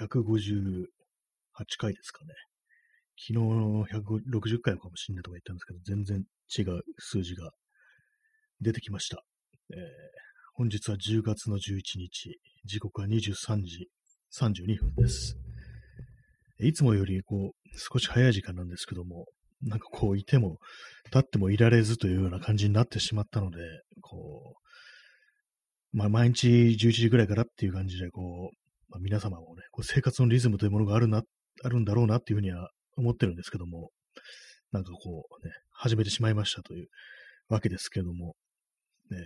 158回ですかね。昨日の160回かもしれないとか言ったんですけど、全然違う数字が出てきました。えー、本日は10月の11日、時刻は23時32分です。いつもよりこう、少し早い時間なんですけども、なんかこう、いても、立ってもいられずというような感じになってしまったので、こう、まあ、毎日11時ぐらいからっていう感じで、こう、まあ、皆様もね、こう生活のリズムというものがあるな、あるんだろうなっていうふうには思ってるんですけども、なんかこうね、始めてしまいましたというわけですけども、えー、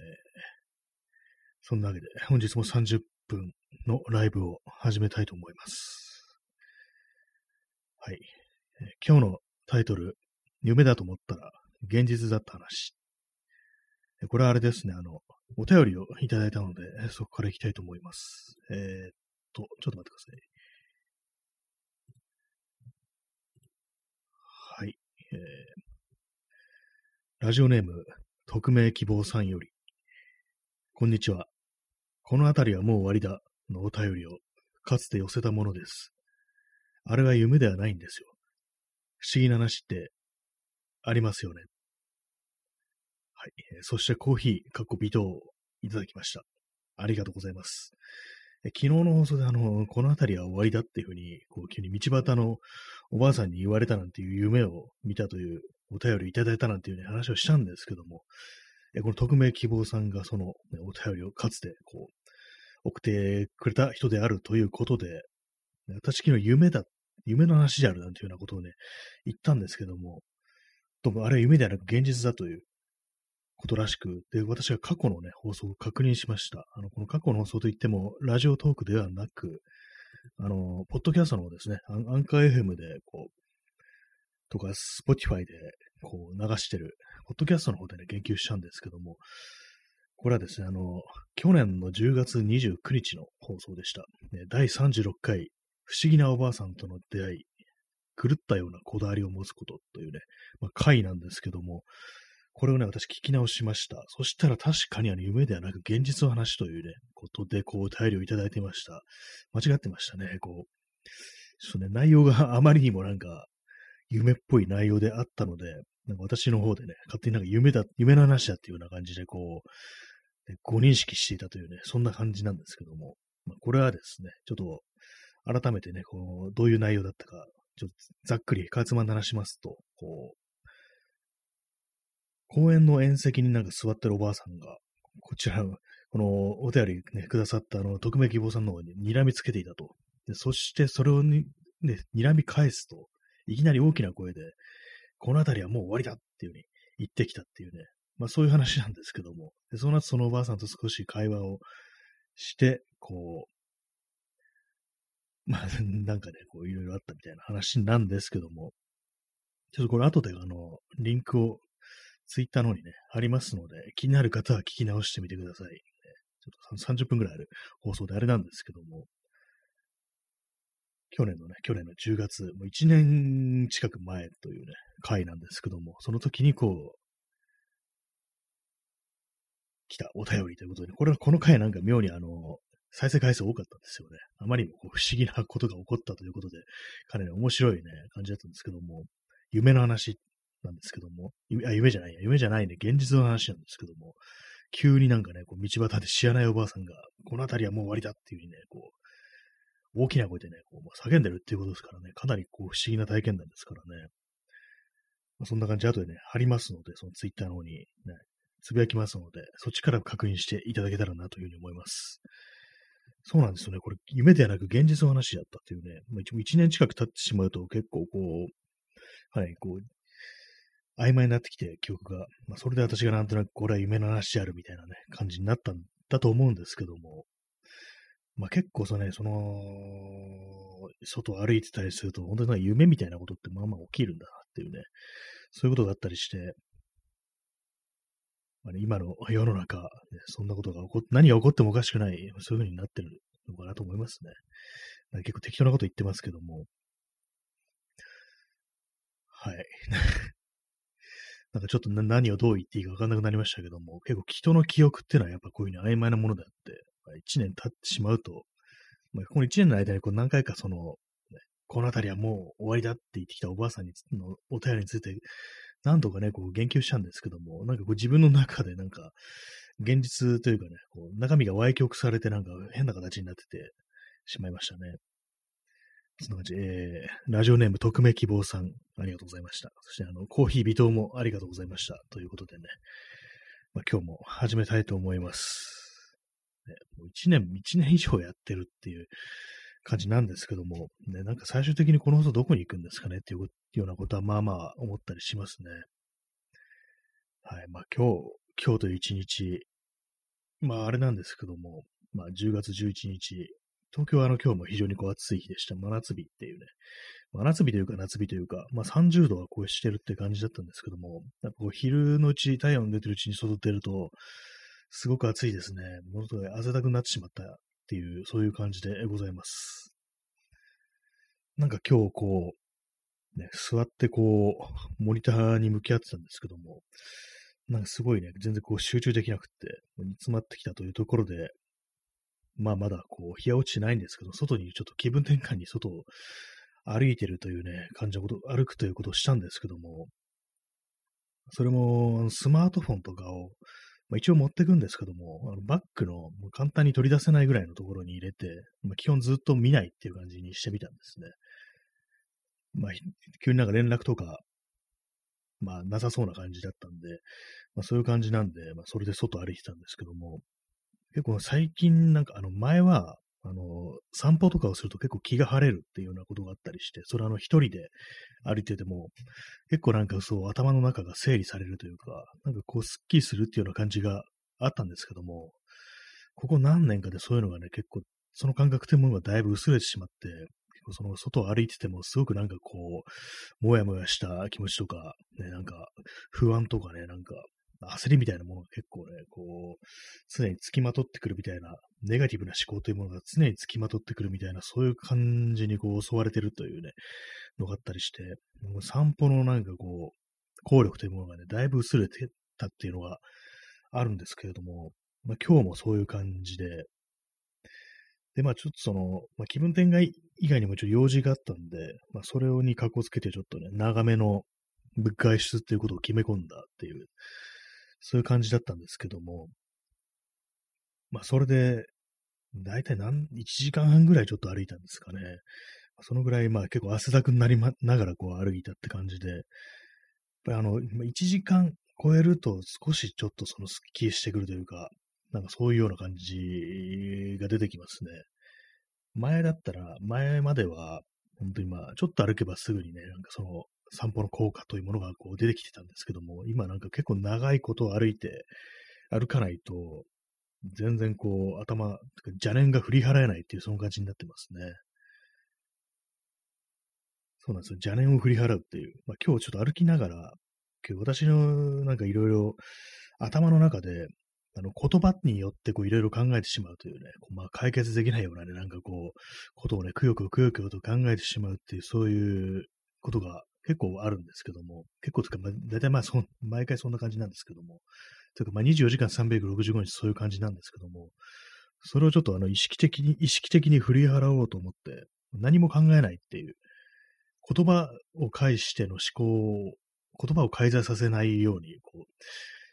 そんなわけで、本日も30分のライブを始めたいと思います。はい。えー、今日のタイトル、夢だと思ったら現実だった話。これはあれですね、あの、お便りをいただいたので、そこから行きたいと思います。えー、と、ちょっと待ってください。はい。えー、ラジオネーム、匿名希望さんより、こんにちは。この辺りはもう終わりだのお便りをかつて寄せたものです。あれは夢ではないんですよ。不思議な話ってありますよね。はい。そしてコーヒー、かっこ微糖いただきました。ありがとうございます。昨日の放送であの、この辺りは終わりだっていうふうに、こう、急に道端のおばあさんに言われたなんていう夢を見たというお便りいただいたなんていう、ね、話をしたんですけども、この匿名希望さんがその、ね、お便りをかつてこう、送ってくれた人であるということで、私昨日夢だ、夢の話であるなんていうようなことをね、言ったんですけども、どうもあれは夢ではなく現実だということらしく、で、私が過去のね、放送を確認しました。あの、この過去の放送といっても、 Radiotalk ではなく、あの、ポッドキャストの方ですね、アンカー FM で、こう、とか、 Spotify で、こう、流してる、ポッドキャストの方でね、言及したんですけども、これはですね、あの、去年の10月29日の放送でした。ね、第36回、不思議なおばあさんとの出会い、狂ったようなこだわりを持つことというね、まあ、回なんですけども、これをね、私聞き直しました。そしたら確かにあの夢ではなく現実の話というね、ことでこうお便りをいただいてました。間違ってましたね。こう、ちょっとね、内容があまりにもなんか夢っぽい内容であったので、なんか私の方でね、勝手になんか夢だ、夢の話だっていうような感じでこう、ご認識していたというね、そんな感じなんですけども、まあ、これはですね、ちょっと改めてね、こう、どういう内容だったか、ちょっとざっくりかつまんで話しますと、こう、公園の縁石になんか座ってるおばあさんが、こちら、このお便りね、くださったあの、匿名希望さんの方に睨みつけていたと。でそしてそれをに、ね、睨み返すと、いきなり大きな声で、この辺りはもう終わりだっていう風に言ってきたっていうね、まあそういう話なんですけども、でその後そのおばあさんと少し会話をして、こう、まあ なんかね、こういろいろあったみたいな話なんですけども、ちょっとこれ後であの、リンクをツイッターの方にね、ありますので、気になる方は聞き直してみてください。ちょっと30分くらいある放送であれなんですけども、去年のね、去年の10月、もう1年近く前というね、回なんですけども、その時にこう、来たお便りということで、これはこの回なんか妙にあの、再生回数多かったんですよね。あまりにもこう不思議なことが起こったということで、かなり面白いね、感じだったんですけども、夢の話なんですけども、あ、夢じゃないや、夢じゃないね、現実の話なんですけども、急になんかね、こう道端で知らないおばあさんが、この辺りはもう終わりだっていうふうにね、こう、大きな声でね、こうまあ叫んでるっていうことですからね、かなりこう不思議な体験談ですからね。まあ、そんな感じで後でね、貼りますので、そのツイッターの方にね、つぶやきますので、そっちから確認していただけたらなというふうに思います。そうなんですよね。これ、夢ではなく現実の話だったっていうね、まあ、一年近く経ってしまうと結構こう、はい、こう、曖昧になってきて、記憶が。まあ、それで私がなんとなくこれは夢の話であるみたいなね、感じになったんだと思うんですけども、まあ結構そのね、その、外を歩いてたりすると、本当になんか夢みたいなことってまあまあ起きるんだなっていうね、そういうことがあったりして、まあね、今の世の中、ね、そんなことが起こっ、何が起こってもおかしくない、そういう風になってるのかなと思いますね。結構適当なこと言ってますけども、はい。なんかちょっと何をどう言っていいか分かんなくなりましたけども、結構人の記憶っていうのはやっぱこういうふうに曖昧なものであって、一年経ってしまうと、まあ、この1年の間にこう何回かその、ね、この辺りはもう終わりだって言ってきたおばあさんにのお便りについて、何度かね、こう言及したんですけども、なんかこう自分の中でなんか、現実というかね、こう中身が歪曲されてなんか変な形になっててしまいましたね。そんな感じ。えー、ラジオネーム匿名希望さん、ありがとうございました。そして、あの、コーヒー微糖もありがとうございました。ということでね、まあ、今日も始めたいと思います。ね、もう1年、1年以上やってるっていう感じなんですけども、ね、なんか最終的にこの人どこに行くんですかね？っていうようなことはまあまあ思ったりしますね。はい。まあ今日、今日という一日、まああれなんですけども、まあ10月11日、東京はあの今日も非常にこう暑い日でした。真夏日っていうね。真夏日というか夏日というか、まあ30度はこうしてるって感じだったんですけども、やっぱこう昼のうち、太陽の出てるうちに外出ると、すごく暑いですね。ものすごい汗だくなってしまったっていう、そういう感じでございます。なんか今日こう、ね、座ってこう、モニターに向き合ってたんですけども、なんかすごいね、全然こう集中できなくって、煮詰まってきたというところで、まあまだこう、日は落ちてないんですけど、外にちょっと気分転換に外を歩いてるというね、感じのこと、歩くということをしたんですけども、それもスマートフォンとかを、まあ、一応持ってくんですけども、あのバッグの簡単に取り出せないぐらいのところに入れて、まあ、基本ずっと見ないっていう感じにしてみたんですね。まあ、急になんか連絡とか、まあ、なさそうな感じだったんで、まあ、そういう感じなんで、まあ、それで外歩いてたんですけども、結構最近なんか、あの、前は、あの、散歩とかをすると結構気が晴れるっていうようなことがあったりして、それあの一人で歩いてても、結構なんかそう頭の中が整理されるというか、なんかこうスッキリするっていうような感じがあったんですけども、ここ何年かでそういうのがね、結構、その感覚というものがだいぶ薄れてしまって、結構その外を歩いててもすごくなんかこう、もやもやした気持ちとか、ね、なんか不安とかね、なんか焦りみたいなものが結構ね、こう、常につきまとってくるみたいな、ネガティブな思考というものが常につきまとってくるみたいな、そういう感じにこう襲われてるというね、のがあったりして、散歩のなんかこう、効力というものがね、だいぶ薄れてたっていうのがあるんですけれども、まあ今日もそういう感じで、で、まあちょっとその、まあ、気分転換以外にもちょっと用事があったんで、まあそれに格好つけてちょっとね、長めの外出っていうことを決め込んだっていう、そういう感じだったんですけども、まあ、それで、だいたい何、1時間半ぐらいちょっと歩いたんですかね。そのぐらい、まあ結構汗だくになりながらこう歩いたって感じで、やっぱりあの、1時間超えると少しちょっとそのスッキリしてくるというか、なんかそういうような感じが出てきますね。前だったら、前までは、本当にまあ、ちょっと歩けばすぐにね、なんかその、散歩の効果というものがこう出てきてたんですけども、今なんか結構長いことを歩いて、歩かないと、全然こう、頭、邪念が振り払えないっていうその感じになってますね。そうなんですよ。邪念を振り払うっていう。まあ、今日ちょっと歩きながら、今日私のなんかいろいろ頭の中で、あの言葉によってこういろいろ考えてしまうというね、まあ解決できないようなね、なんかこう、ことをね、くよくよくよくよと考えてしまうっていう、そういうことが結構あるんですけども、結構とか、まあ、大体まあそ、毎回そんな感じなんですけども、というかまあ24時間365日そういう感じなんですけども、それをちょっとあの意識的に、意識的に振り払おうと思って、何も考えないっていう、言葉を介しての思考を、言葉を介在させないように、こう、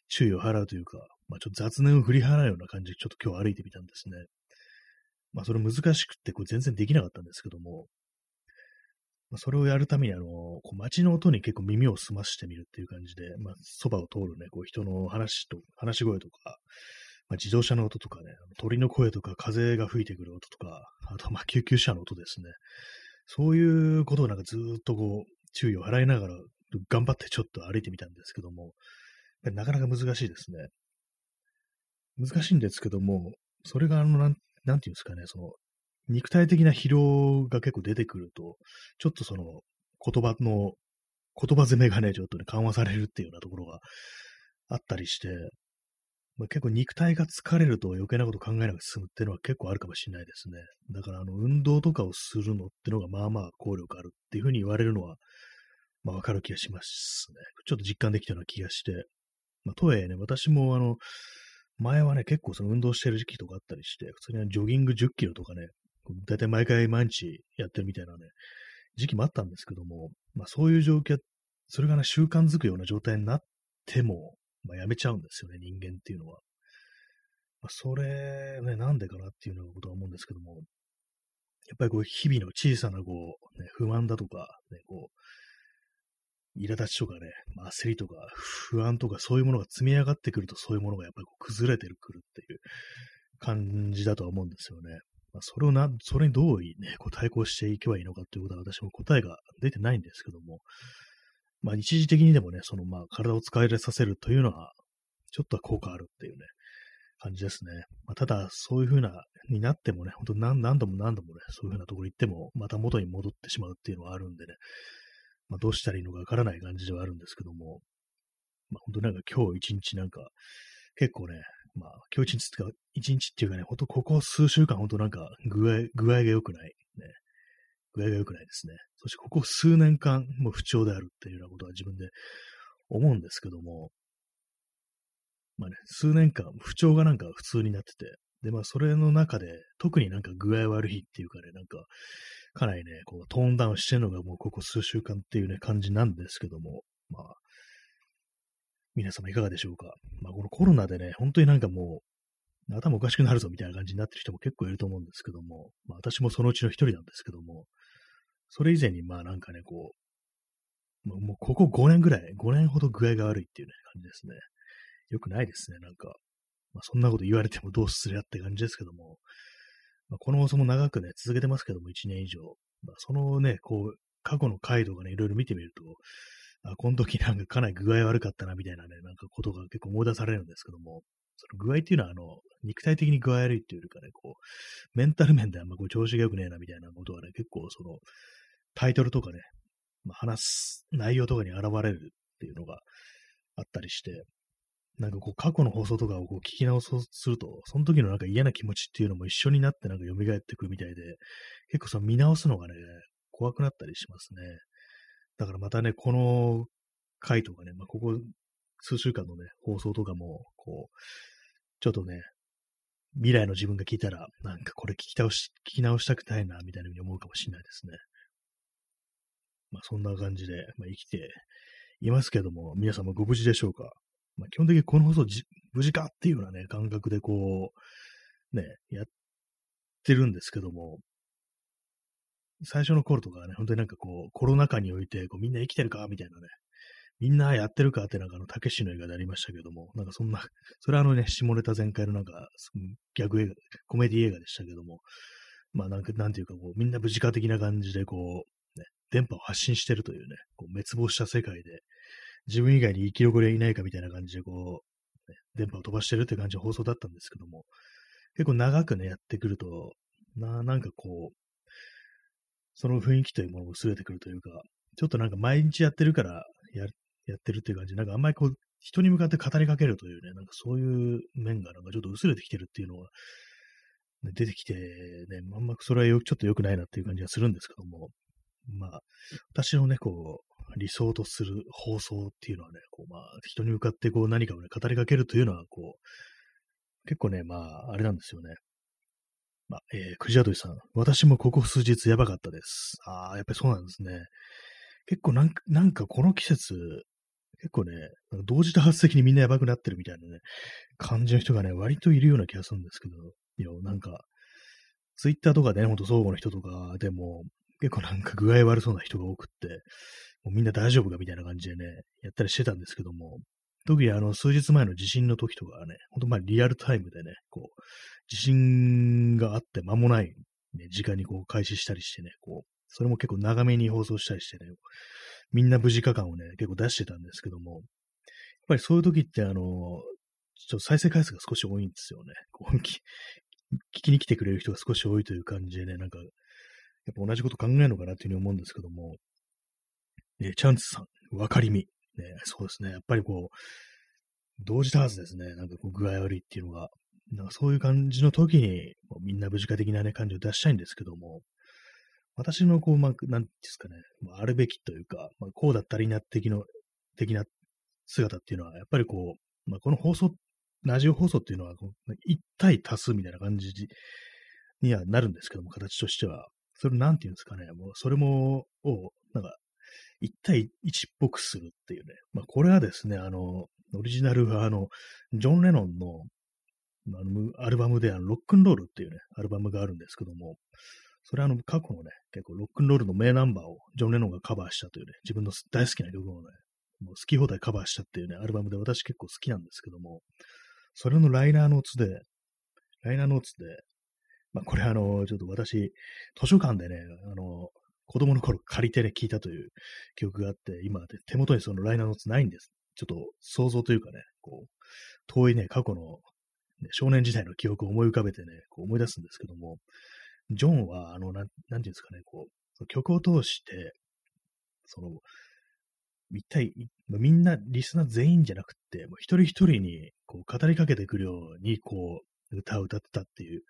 注意を払うというか、まあちょっと雑念を振り払うような感じでちょっと今日歩いてみたんですね。まあそれ難しくって全然できなかったんですけども、それをやるために、あの、こう街の音に結構耳を澄ましてみるっていう感じで、まあ、そばを通るね、こう人の話と、話し声とか、まあ、自動車の音とかね、鳥の声とか、風が吹いてくる音とか、あと、まあ、救急車の音ですね。そういうことをなんかずっとこう、注意を払いながら、頑張ってちょっと歩いてみたんですけども、なかなか難しいですね。難しいんですけども、それがあの、なん、なんていうんですかね、その、肉体的な疲労が結構出てくると、ちょっとその言葉の、言葉攻めがね、ちょっとね、緩和されるっていうようなところがあったりして、まあ、結構肉体が疲れると余計なこと考えなくて済むっていうのは結構あるかもしれないですね。だからあの運動とかをするのってのがまあまあ効力あるっていうふうに言われるのは、まあわかる気がしますね。ちょっと実感できたような気がして。まあ、とはいえね、私もあの、前はね、結構その運動してる時期とかあったりして、普通にジョギング10キロとかね、だいたい毎回毎日やってるみたいなね、時期もあったんですけども、まあそういう状況、それがね、習慣づくような状態になっても、まあやめちゃうんですよね、人間っていうのは。まあ、それ、ね、なんでかなっていうようなことは思うんですけども、やっぱりこう、日々の小さなこう、ね、不安だとか、ね、こう、苛立ちとかね、まあ、焦りとか、不安とか、そういうものが積み上がってくると、そういうものがやっぱりこう崩れてくるっていう感じだとは思うんですよね。まあ、それをな、それにどうね、こう対抗していけばいいのかっていうことは私も答えが出てないんですけども、まあ一時的にでもね、そのまあ体を使い入れさせるというのは、ちょっとは効果あるっていうね、感じですね。まあ、ただ、そういう風な、になってもね、本当何何度も何度もね、そういう風なところ行っても、また元に戻ってしまうっていうのはあるんでね、まあ、どうしたらいいのかわからない感じではあるんですけども、まあ、本当なんか今日一日なんか、結構ね、まあ、今日一日っていうか、一日っていうかね、ほんとここ数週間、ほんとなんか具合、具合が良くない。ね。具合が良くないですね。そしてここ数年間、もう不調であるっていうようなことは自分で思うんですけども、まあね、数年間不調がなんか普通になってて、で、まあそれの中で特になんか具合悪いっていうかね、なんかかなりね、こうトーンダウンしてるのがもうここ数週間っていうね、感じなんですけども、まあ、皆様いかがでしょうか。まあこのコロナでね、本当になんかもう、頭おかしくなるぞみたいな感じになってる人も結構いると思うんですけども、まあ私もそのうちの一人なんですけども、それ以前にまあなんかね、こう、もうここ5年ぐらい、5年ほど具合が悪いっていうね、感じですね。良くないですね、なんか。まあ、そんなこと言われてもどうするやって感じですけども、まあ、この放送も長くね、続けてますけども、1年以上。まあ、そのね、こう、過去の回とかね、いろいろ見てみると、あ、この時なんかかなり具合悪かったな、みたいなね、なんかことが結構思い出されるんですけども、その具合っていうのは、あの、肉体的に具合悪いっていうよりかね、こう、メンタル面であんまこう調子が良くねえな、みたいなことはね、結構その、タイトルとかね、まあ、話す内容とかに現れるっていうのがあったりして、なんかこう過去の放送とかをこう聞き直そうすると、その時のなんか嫌な気持ちっていうのも一緒になってなんか蘇ってくるみたいで、結構その見直すのがね、怖くなったりしますね。だからまたね、この回とかね、まあ、ここ数週間のね、放送とかも、こう、ちょっとね、未来の自分が聞いたら、なんかこれ聞き倒し、聞き直したくないな、みたいなふうに思うかもしれないですね。まあそんな感じで、まあ、生きていますけども、皆さんもご無事でしょうか？まあ、基本的にこの放送じ無事か？っていうようなね、感覚でこう、ね、やってるんですけども、最初の頃とかはね、本当になんかこう、コロナ禍において、こうみんな生きてるかみたいなね、みんなやってるかってなんかあの、たけしの映画でありましたけども、なんかそんな、それはあのね、下ネタ全開のなんか、逆映画、コメディ映画でしたけども、まあなんか、なんていうかこう、みんな無事化的な感じでこう、ね、電波を発信してるというね、こう滅亡した世界で、自分以外に生き残りはいないかみたいな感じで、こう、ね、電波を飛ばしてるって感じの放送だったんですけども、結構長くね、やってくると、な、なんかこう、その雰囲気というものも薄れてくるというか、ちょっとなんか毎日やってるからや、やってるっていう感じ、なんかあんまりこう、人に向かって語りかけるというね、なんかそういう面がなんかちょっと薄れてきてるっていうのは、ね、出てきてね、あんまそれはよちょっと良くないなっていう感じがするんですけども、まあ、私のね、こう、理想とする放送っていうのはね、こうまあ、人に向かってこう何かをね、語りかけるというのは、こう、結構ね、まあ、あれなんですよね。まあ、えー、くじあとりさん、私もここ数日やばかったです。ああ、やっぱりそうなんですね。結構なんか、なんかこの季節、結構ね、同時多発的にみんなやばくなってるみたいなね、感じの人がね、割といるような気がするんですけど、いや、なんか、ツイッターとかでね、ほんと相互の人とかでも、結構なんか具合悪そうな人が多くって、もうみんな大丈夫かみたいな感じでね、やったりしてたんですけども、特にあの、数日前の地震の時とかはね、ほんとまあリアルタイムでね、こう、地震があって間もない、ね、時間にこう開始したりしてね、こう、それも結構長めに放送したりしてね、みんな無事化感をね、結構出してたんですけども、やっぱりそういう時ってあの、ちょっと再生回数が少し多いんですよね。こう 聞きに来てくれる人が少し多いという感じでね、なんか、やっぱ同じこと考えるのかなっていうふうに思うんですけども、えチャンスさん、わかりみ。ね、そうですね。やっぱりこう、同時多発ですね。なんかこう具合悪いっていうのが、なんかそういう感じの時に、みんな無事化的なね、感じを出したいんですけども、私のこう、まあ、なんですかね、まあ、あるべきというか、まあ、こうだったらいいな的の、的な姿っていうのは、やっぱりこう、まあ、この放送、ラジオ放送っていうのは、1対多数みたいな感じにはなるんですけども、形としては。それなんていうんですかね、もうそれも、を、なんか、一対一っぽくするっていうね。まあ、これはですね、あの、オリジナルは、あの、ジョン・レノンの、あの、アルバムで、あの、ロックンロールっていうね、アルバムがあるんですけども、それはあの、過去のね、結構ロックンロールの名ナンバーをジョン・レノンがカバーしたというね、自分の大好きな曲をね、もう好き放題カバーしたっていうね、アルバムで私結構好きなんですけども、それのライナーノーツで、ライナーノーツで、まあこれあの、ちょっと私、図書館でね、あの、子供の頃借りてね、聞いたという曲があって、今手元にそのライナーノーツないんです。ちょっと想像というかね、こう、遠いね、過去の、ね、少年時代の記憶を思い浮かべてね、こう思い出すんですけども、ジョンは、あの、なん、なんていうんですかね、こう、曲を通して、その、一体、みんな、リスナー全員じゃなくて、もう一人一人に、こう、語りかけてくるように、こう、歌を歌ってたっていう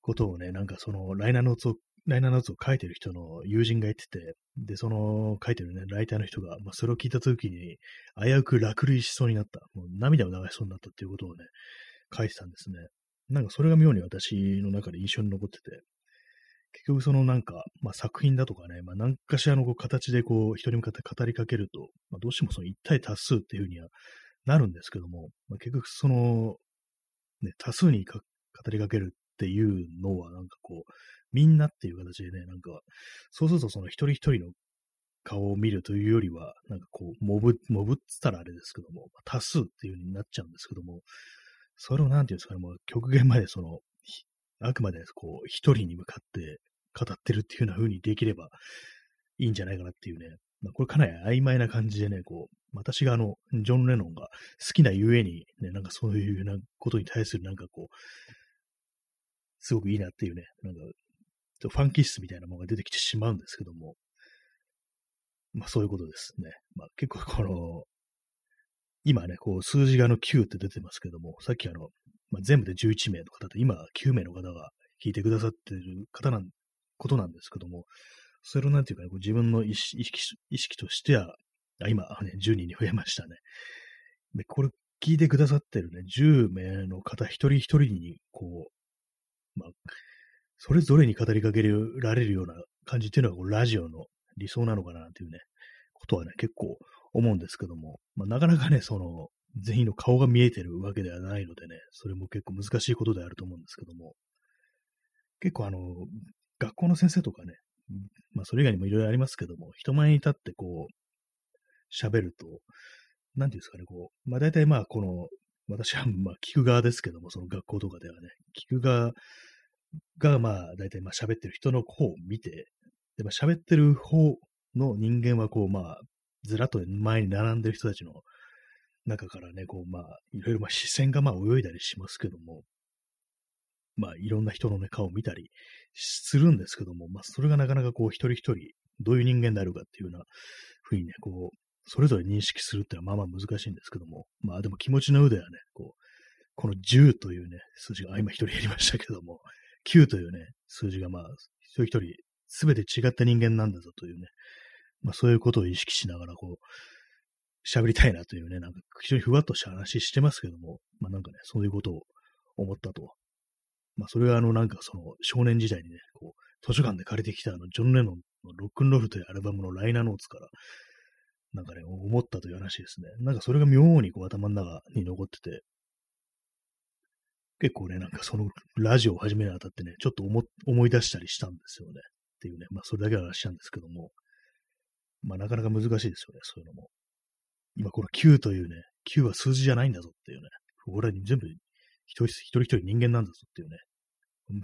ことをね、なんかその、ライナーノーツを、ライナーノーツを書いてる人の友人が言ってて、で、その、書いてるね、ライターの人が、まあ、それを聞いたときに、危うく落類しそうになった。もう涙を流しそうになったっていうことをね、書いてたんですね。なんかそれが妙に私の中で印象に残ってて、結局そのなんか、まあ、作品だとかね、まあ、何かしらのこう形でこう、人に向かって語りかけると、まあ、どうしてもその一対多数っていうふうにはなるんですけども、まあ、結局その、ね、多数に語りかけるっていうのはなんかこう、みんなっていう形でね、なんか、そうするとその一人一人の顔を見るというよりは、なんかこう、モブ、モブっつったらあれですけども、多数っていう風になっちゃうんですけども、それをなんていうんですかね、もう極限までその、あくまでこう、一人に向かって語ってるっていうような風にできればいいんじゃないかなっていうね、まあ、これかなり曖昧な感じでね、こう、私があの、ジョン・レノンが好きなゆえに、ね、なんかそういうようなことに対するなんかこう、すごくいいなっていうね、なんか、ファンキッスみたいなものが出てきてしまうんですけども、まあそういうことですね。まあ結構この、今ね、こう、数字があの9って出てますけども、さっきあの、まあ、全部で11名の方と、今9名の方が聞いてくださってる方なん、ことなんですけども、それをなんていうかね、こう自分の意識意識としては、あ今、ね、10人に増えましたね。で、これ聞いてくださってるね、10名の方一人一人に、こう、まあ、それぞれに語りかけられるような感じっていうのが、こうラジオの理想なのかなっていうね、ことはね、結構思うんですけども、まあ、なかなかね、その、全員の顔が見えてるわけではないのでね、それも結構難しいことであると思うんですけども、結構あの、学校の先生とかね、まあそれ以外にもいろいろありますけども、人前に立ってこう、喋ると、なんていうんですかね、こう、まあ大体まあこの、私はまあ聞く側ですけども、その学校とかではね、聞く側がまあ大体まあ喋ってる人の方を見て、で、まあ喋ってる方の人間はこうまあずらっと前に並んでる人たちの中からね、こう、まあ、いろいろまあ視線がまあ泳いだりしますけども、まあ、いろんな人のね、顔を見たりするんですけども、まあ、それがなかなかこう、一人一人、どういう人間であるかっていうようなふうにね、こう、それぞれ認識するっていうのはまあまあ難しいんですけども、まあでも気持ちの腕はね、こう、この10というね、数字が、あ、今一人やりましたけども、9というね、数字がまあ、一人一人、すべて違った人間なんだぞというね、まあそういうことを意識しながら、こう、喋りたいなというね、なんか非常にふわっとした話してますけども、まあなんかね、そういうことを思ったと。まあそれはあのなんかその少年時代にね、こう、図書館で借りてきたあのジョン・レノンのロックンロールというアルバムのライナーノーツから、なんかね、思ったという話ですね。なんかそれが妙にこう頭の中に残ってて、結構ね、なんかそのラジオを始めるにあたってね、ちょっと思い出したりしたんですよね。っていうね、まあそれだけは話したんですけども、まあなかなか難しいですよね、そういうのも。今この9というね、9は数字じゃないんだぞっていうね、俺は全部一人一人一人人間なんだぞっていうね、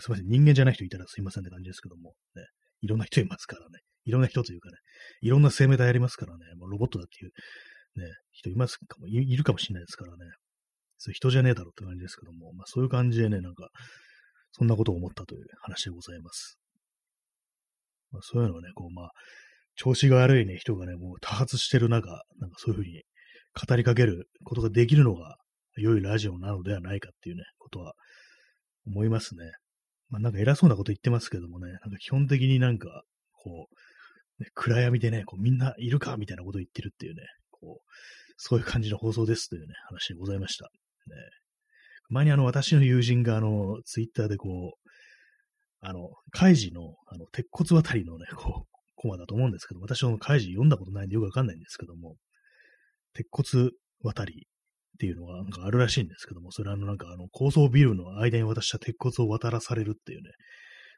すみません、人間じゃない人いたらすいませんって感じですけども、ね、いろんな人いますからね、いろんな人というかね、いろんな生命体ありますからね、もうロボットだっていうね、人いますかもい、いるかもしれないですからね、そう人じゃねえだろって感じですけども、まあそういう感じでね、なんか、そんなことを思ったという話でございます。まあ、そういうのをね、こう、まあ、調子が悪いね、人がね、もう多発してる中、なんかそういうふうに語りかけることができるのが良いラジオなのではないかっていうね、ことは思いますね。まあなんか偉そうなこと言ってますけどもね、なんか基本的になんか、こう、ね、暗闇でね、こうみんないるかみたいなことを言ってるっていうね、こう、そういう感じの放送ですというね、話でございました。ね、前にあの、私の友人があの、ツイッターでこう、あの、カイジの、あの、鉄骨渡りのね、こう、コマだと思うんですけど、私はカイジ読んだことないんでよくわかんないんですけども、鉄骨渡りっていうのがなんかあるらしいんですけども、それはあのなんかあの高層ビルの間に渡した鉄骨を渡らされるっていうね、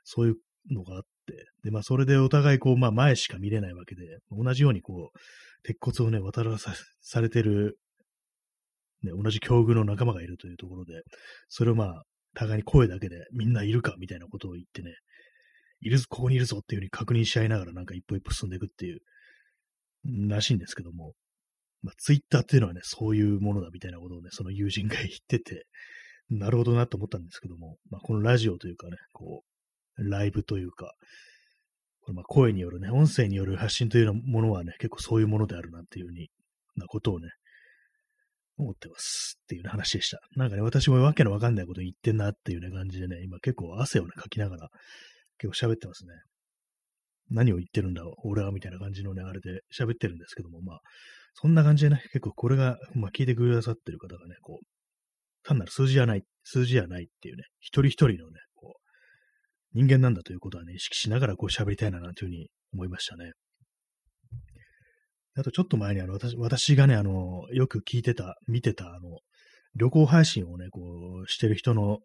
そういうのがあって、で、まあそれでお互いこう、まあ前しか見れないわけで、同じようにこう、鉄骨をね、渡らされてる、ね、同じ境遇の仲間がいるというところで、それをまあ、互いに声だけでみんないるかみたいなことを言ってね、いるぞ、ここにいるぞっていうふうに確認し合いながらなんか一歩一歩進んでいくっていう、らしいんですけども、まあ、ツイッターっていうのはね、そういうものだみたいなことをね、その友人が言ってて、なるほどなと思ったんですけども、まあ、このラジオというかね、こう、ライブというか、これまあ声によるね、音声による発信というようなものはね、結構そういうものであるなっていうふうに、なことをね、思ってますっていう、話でした。なんかね、私もわけのわかんないこと言ってんなっていうね、感じでね、今結構汗をね、かきながら結構喋ってますね。何を言ってるんだ、俺はみたいな感じのね、あれで喋ってるんですけども、まあ、そんな感じでね、結構これが、まあ、聞いてくださってる方がね、こう、単なる数字じゃない、数字じゃないっていうね、一人一人のね、こう、人間なんだということはね、意識しながらこう喋りたいななんていうふうに思いましたね。あとちょっと前にあの、私、私がね、あの、よく聞いてた、見てた、あの、旅行配信をね、こう、してる人の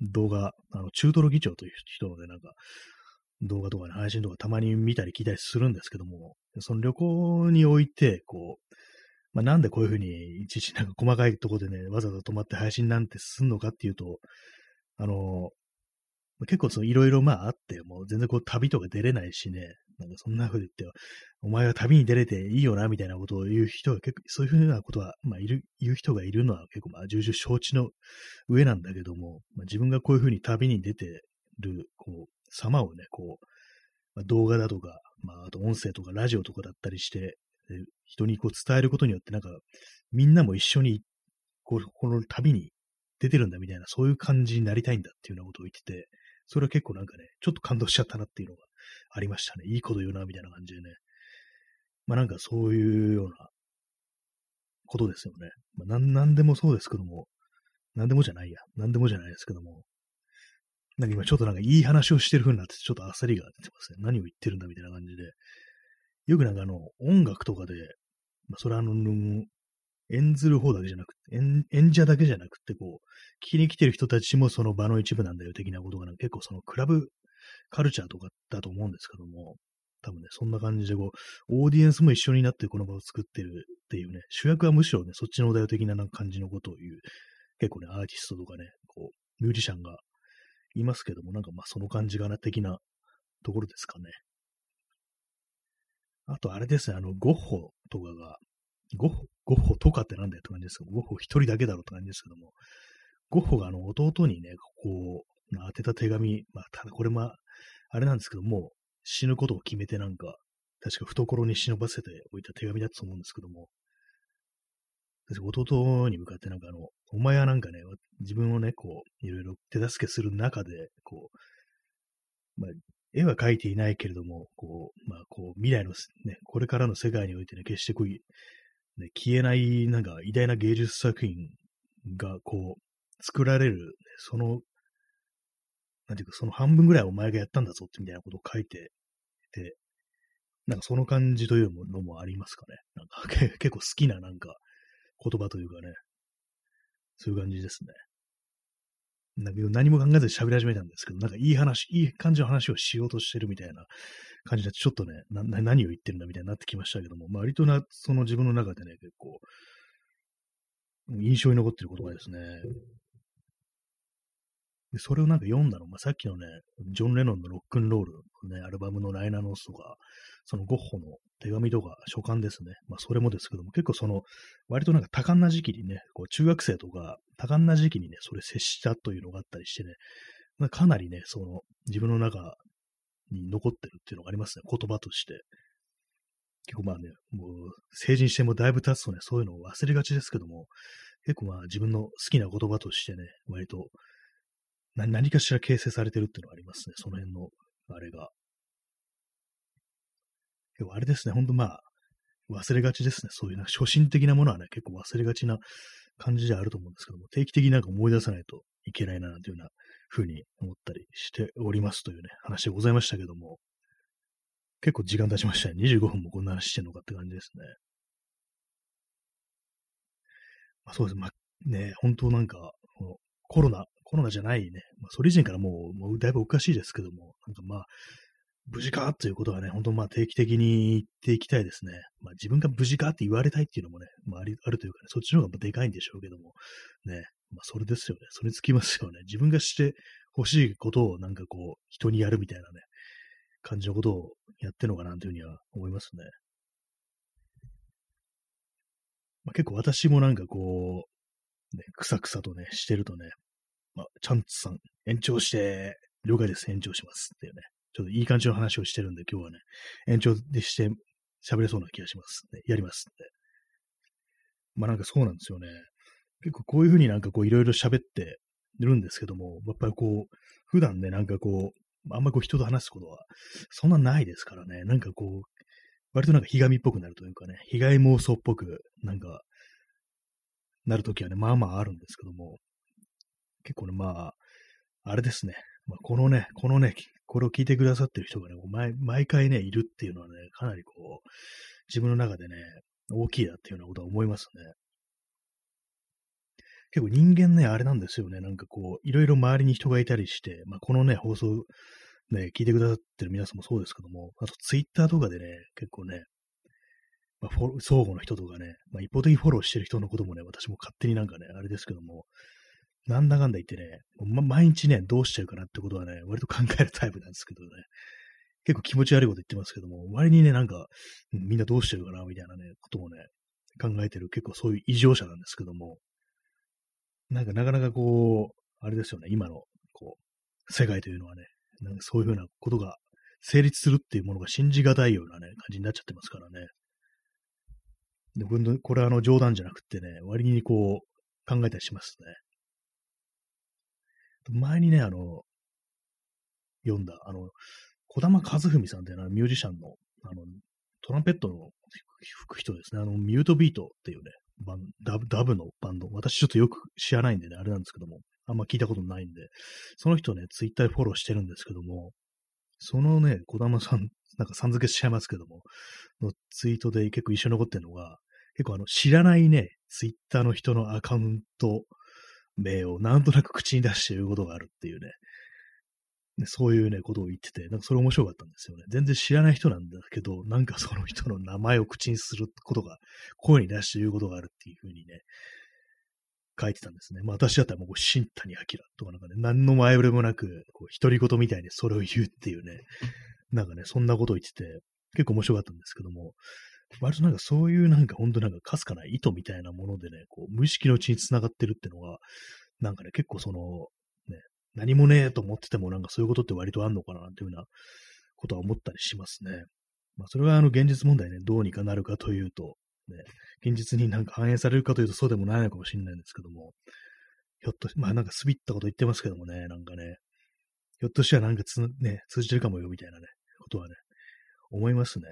動画、あの、中トロ議長という人のね、なんか、動画とかね、配信とかたまに見たり聞いたりするんですけども、その旅行において、こう、まあ、なんでこういうふうに、いちいちなんか細かいところでね、わざわざ止まって配信なんてすんのかっていうと、あの、結構そのいろいろまああって、もう全然こう旅とか出れないしね、なんかそんな風に言って、お前は旅に出れていいよな、みたいなことを言う人が結構、そういうふうなことは、まあいる、言う人がいるのは結構まあ重々承知の上なんだけども、まあ、自分がこういうふうに旅に出てる、こう、様をね、こう、まあ、動画だとか、まあ、あと音声とかラジオとかだったりして、人にこう伝えることによって、なんか、みんなも一緒に、こう、この旅に出てるんだみたいな、そういう感じになりたいんだっていうようなことを言ってて、それは結構なんかね、ちょっと感動しちゃったなっていうのがありましたね。いいこと言うな、みたいな感じでね。まあなんかそういうようなことですよね。まあなん、でもそうですけども、なんでもじゃないや。なんでもじゃないですけども、なんか今ちょっとなんかいい話をしてる風になってちょっと焦りが出てますね。何を言ってるんだみたいな感じで。よくなんかあの、音楽とかで、まあ、それはあの、演ずる方だけじゃなくて、演演者だけじゃなくて、こう、聞きに来てる人たちもその場の一部なんだよ的なことが、結構そのクラブカルチャーとかだと思うんですけども、多分ね、そんな感じでこう、オーディエンスも一緒になってこの場を作ってるっていうね、主役はむしろね、そっちのお題的な感じのことを言う、結構ね、アーティストとかね、こう、ミュージシャンがいますけども、なんかまあその感じがな的なところですかね。あとあれですね、あの、ゴッホとかが、ゴッホ、ゴッホとかってなんだよって感じですけど、ゴッホ一人だけだろうって感じですけども、ゴッホがあの弟にね、こう、当てた手紙、まあ、ただこれまあ、れなんですけども、死ぬことを決めてなんか、確か懐に忍ばせておいた手紙だったと思うんですけども、弟に向かってなんかあの、お前はなんかね、自分をね、こう、いろいろ手助けする中で、こう、まあ、絵は描いていないけれども、こう、まあ、こう、未来のね、これからの世界においてね、決してこう、ね、消えない、なんか、偉大な芸術作品が、こう、作られる、その、なんていうか、その半分ぐらいお前がやったんだぞってみたいなことを書いてて、なんかその感じというのもありますかね。なんか結構好きななんか言葉というかね、そういう感じですね。なんか何も考えずに喋り始めたんですけど、なんかいい話、いい感じの話をしようとしてるみたいな感じで、ちょっとね、な何を言ってるんだみたいになってきましたけども、まあ、割とな、その自分の中でね、結構、印象に残ってる言葉ですね。でそれをなんか読んだの、まあ、さっきのね、ジョン・レノンのロックンロールのね、アルバムのライナーノースとか、そのゴッホの手紙とか書簡ですね。まあ、それもですけども、結構その、割となんか多感な時期にね、こう中学生とか多感な時期にね、それ接したというのがあったりしてね、まあ、かなりね、その、自分の中に残ってるっていうのがありますね、言葉として。結構まあね、もう成人してもだいぶ経つとね、そういうのを忘れがちですけども、結構まあ自分の好きな言葉としてね、割と何かしら形成されてるっていうのがありますね、その辺の、あれが。でもあれですね、ほんとまあ、忘れがちですね。そういうなんか、初心的なものはね、結構忘れがちな感じではあると思うんですけども、定期的になんか思い出さないといけないな、というようなふうに思ったりしておりますというね、話でございましたけども、結構時間経ちましたね。25分もこんな話してんのかって感じですね。まあ、そうです。まあ、ね、本当なんか、このコロナ、コロナじゃないね、まあ、それ以前からもう、もうだいぶおかしいですけども、なんかまあ、無事かということはね、本当まあ定期的に言っていきたいですね。まあ自分が無事かって言われたいっていうのもね、まあありあるというかね、そっちの方がでかいんでしょうけども、ね、まあそれですよね。それにつきますよね。自分がして欲しいことをなんかこう、人にやるみたいなね、感じのことをやってるのかなというふうには思いますね。まあ、結構私もなんかこう、ね、くさくさとね、してるとね、まあ、チャンツさん、延長して、了解です、延長しますっていうね、ちょっといい感じの話をしてるんで、今日はね、延長でして喋れそうな気がします、ね。やりますって。まあなんかそうなんですよね。結構こういうふうになんかこういろいろ喋ってるんですけども、やっぱりこう、普段ね、なんかこう、あんまりこう人と話すことはそんなないですからね、なんかこう、割となんかひがみっぽくなるというかね、被害妄想っぽく、なんか、なるときはね、まあまああるんですけども、結構ね、まあ、あれですね、まあ、このね、このね、これを聞いてくださってる人がね、毎毎回ね、いるっていうのはね、かなりこう、自分の中でね、大きいなっていうようなことは思いますね。結構人間ね、あれなんですよね。なんかこう、いろいろ周りに人がいたりして、まあ、このね、放送、ね、聞いてくださってる皆さんもそうですけども、あとツイッターとかでね、結構ね、まあ、フォ相互の人とかね、まあ、一方的にフォローしてる人のこともね、私も勝手になんかね、あれですけども、なんだかんだ言ってね、ま、毎日ね、どうしちゃうかなってことはね、割と考えるタイプなんですけどね、結構気持ち悪いこと言ってますけども、割にね、なんか、みんなどうしてるかな、みたいなね、ことをね、考えてる、結構そういう異常者なんですけども、なんかなかなかこう、あれですよね、今の、こう、世界というのはね、なんかそういうふうなことが成立するっていうものが信じがたいようなね、感じになっちゃってますからね。でこれはあの冗談じゃなくてね、割にこう考えたりしますね。前にね、あの、読んだ、あの、小玉和文さんっていうのはミュージシャンの、あの、トランペットの吹く人ですね。あの、ミュートビートっていうね、バンダブダブのバンド。私ちょっとよく知らないんでね、あれなんですけども、あんま聞いたことないんで、その人ね、ツイッターでフォローしてるんですけども、そのね、小玉さん、なんかさん付けしちゃいますけども、のツイートで結構一緒に残ってるのが、結構あの、知らないね、ツイッターの人のアカウント名をなんとなく口に出して言うことがあるっていうね、そういうね、ことを言ってて、なんかそれ面白かったんですよね。全然知らない人なんだけど、なんかその人の名前を口にすることが、声に出して言うことがあるっていうふうにね、書いてたんですね。まあ私だったらもう、新谷明とかなんかね、何の前触れもなく、こう、独り言みたいにそれを言うっていうね、なんかね、そんなことを言ってて、結構面白かったんですけども、割となんかそういうなんか本当なんかかすかな意図みたいなものでね、こう無意識のうちに繋がってるってのが、なんかね、結構その、ね、何もねえと思っててもなんかそういうことって割とあんのかなっていうようなことは思ったりしますね。まあそれはあの現実問題ね、どうにかなるかというと、ね、現実になんか反映されるかというとそうでもないのかもしれないんですけども、ひょっと、まあなんかすびったこと言ってますけどもね、なんかね、ひょっとしたらなんかつ、ね、通じてるかもよみたいなね、ことはね、思いますね。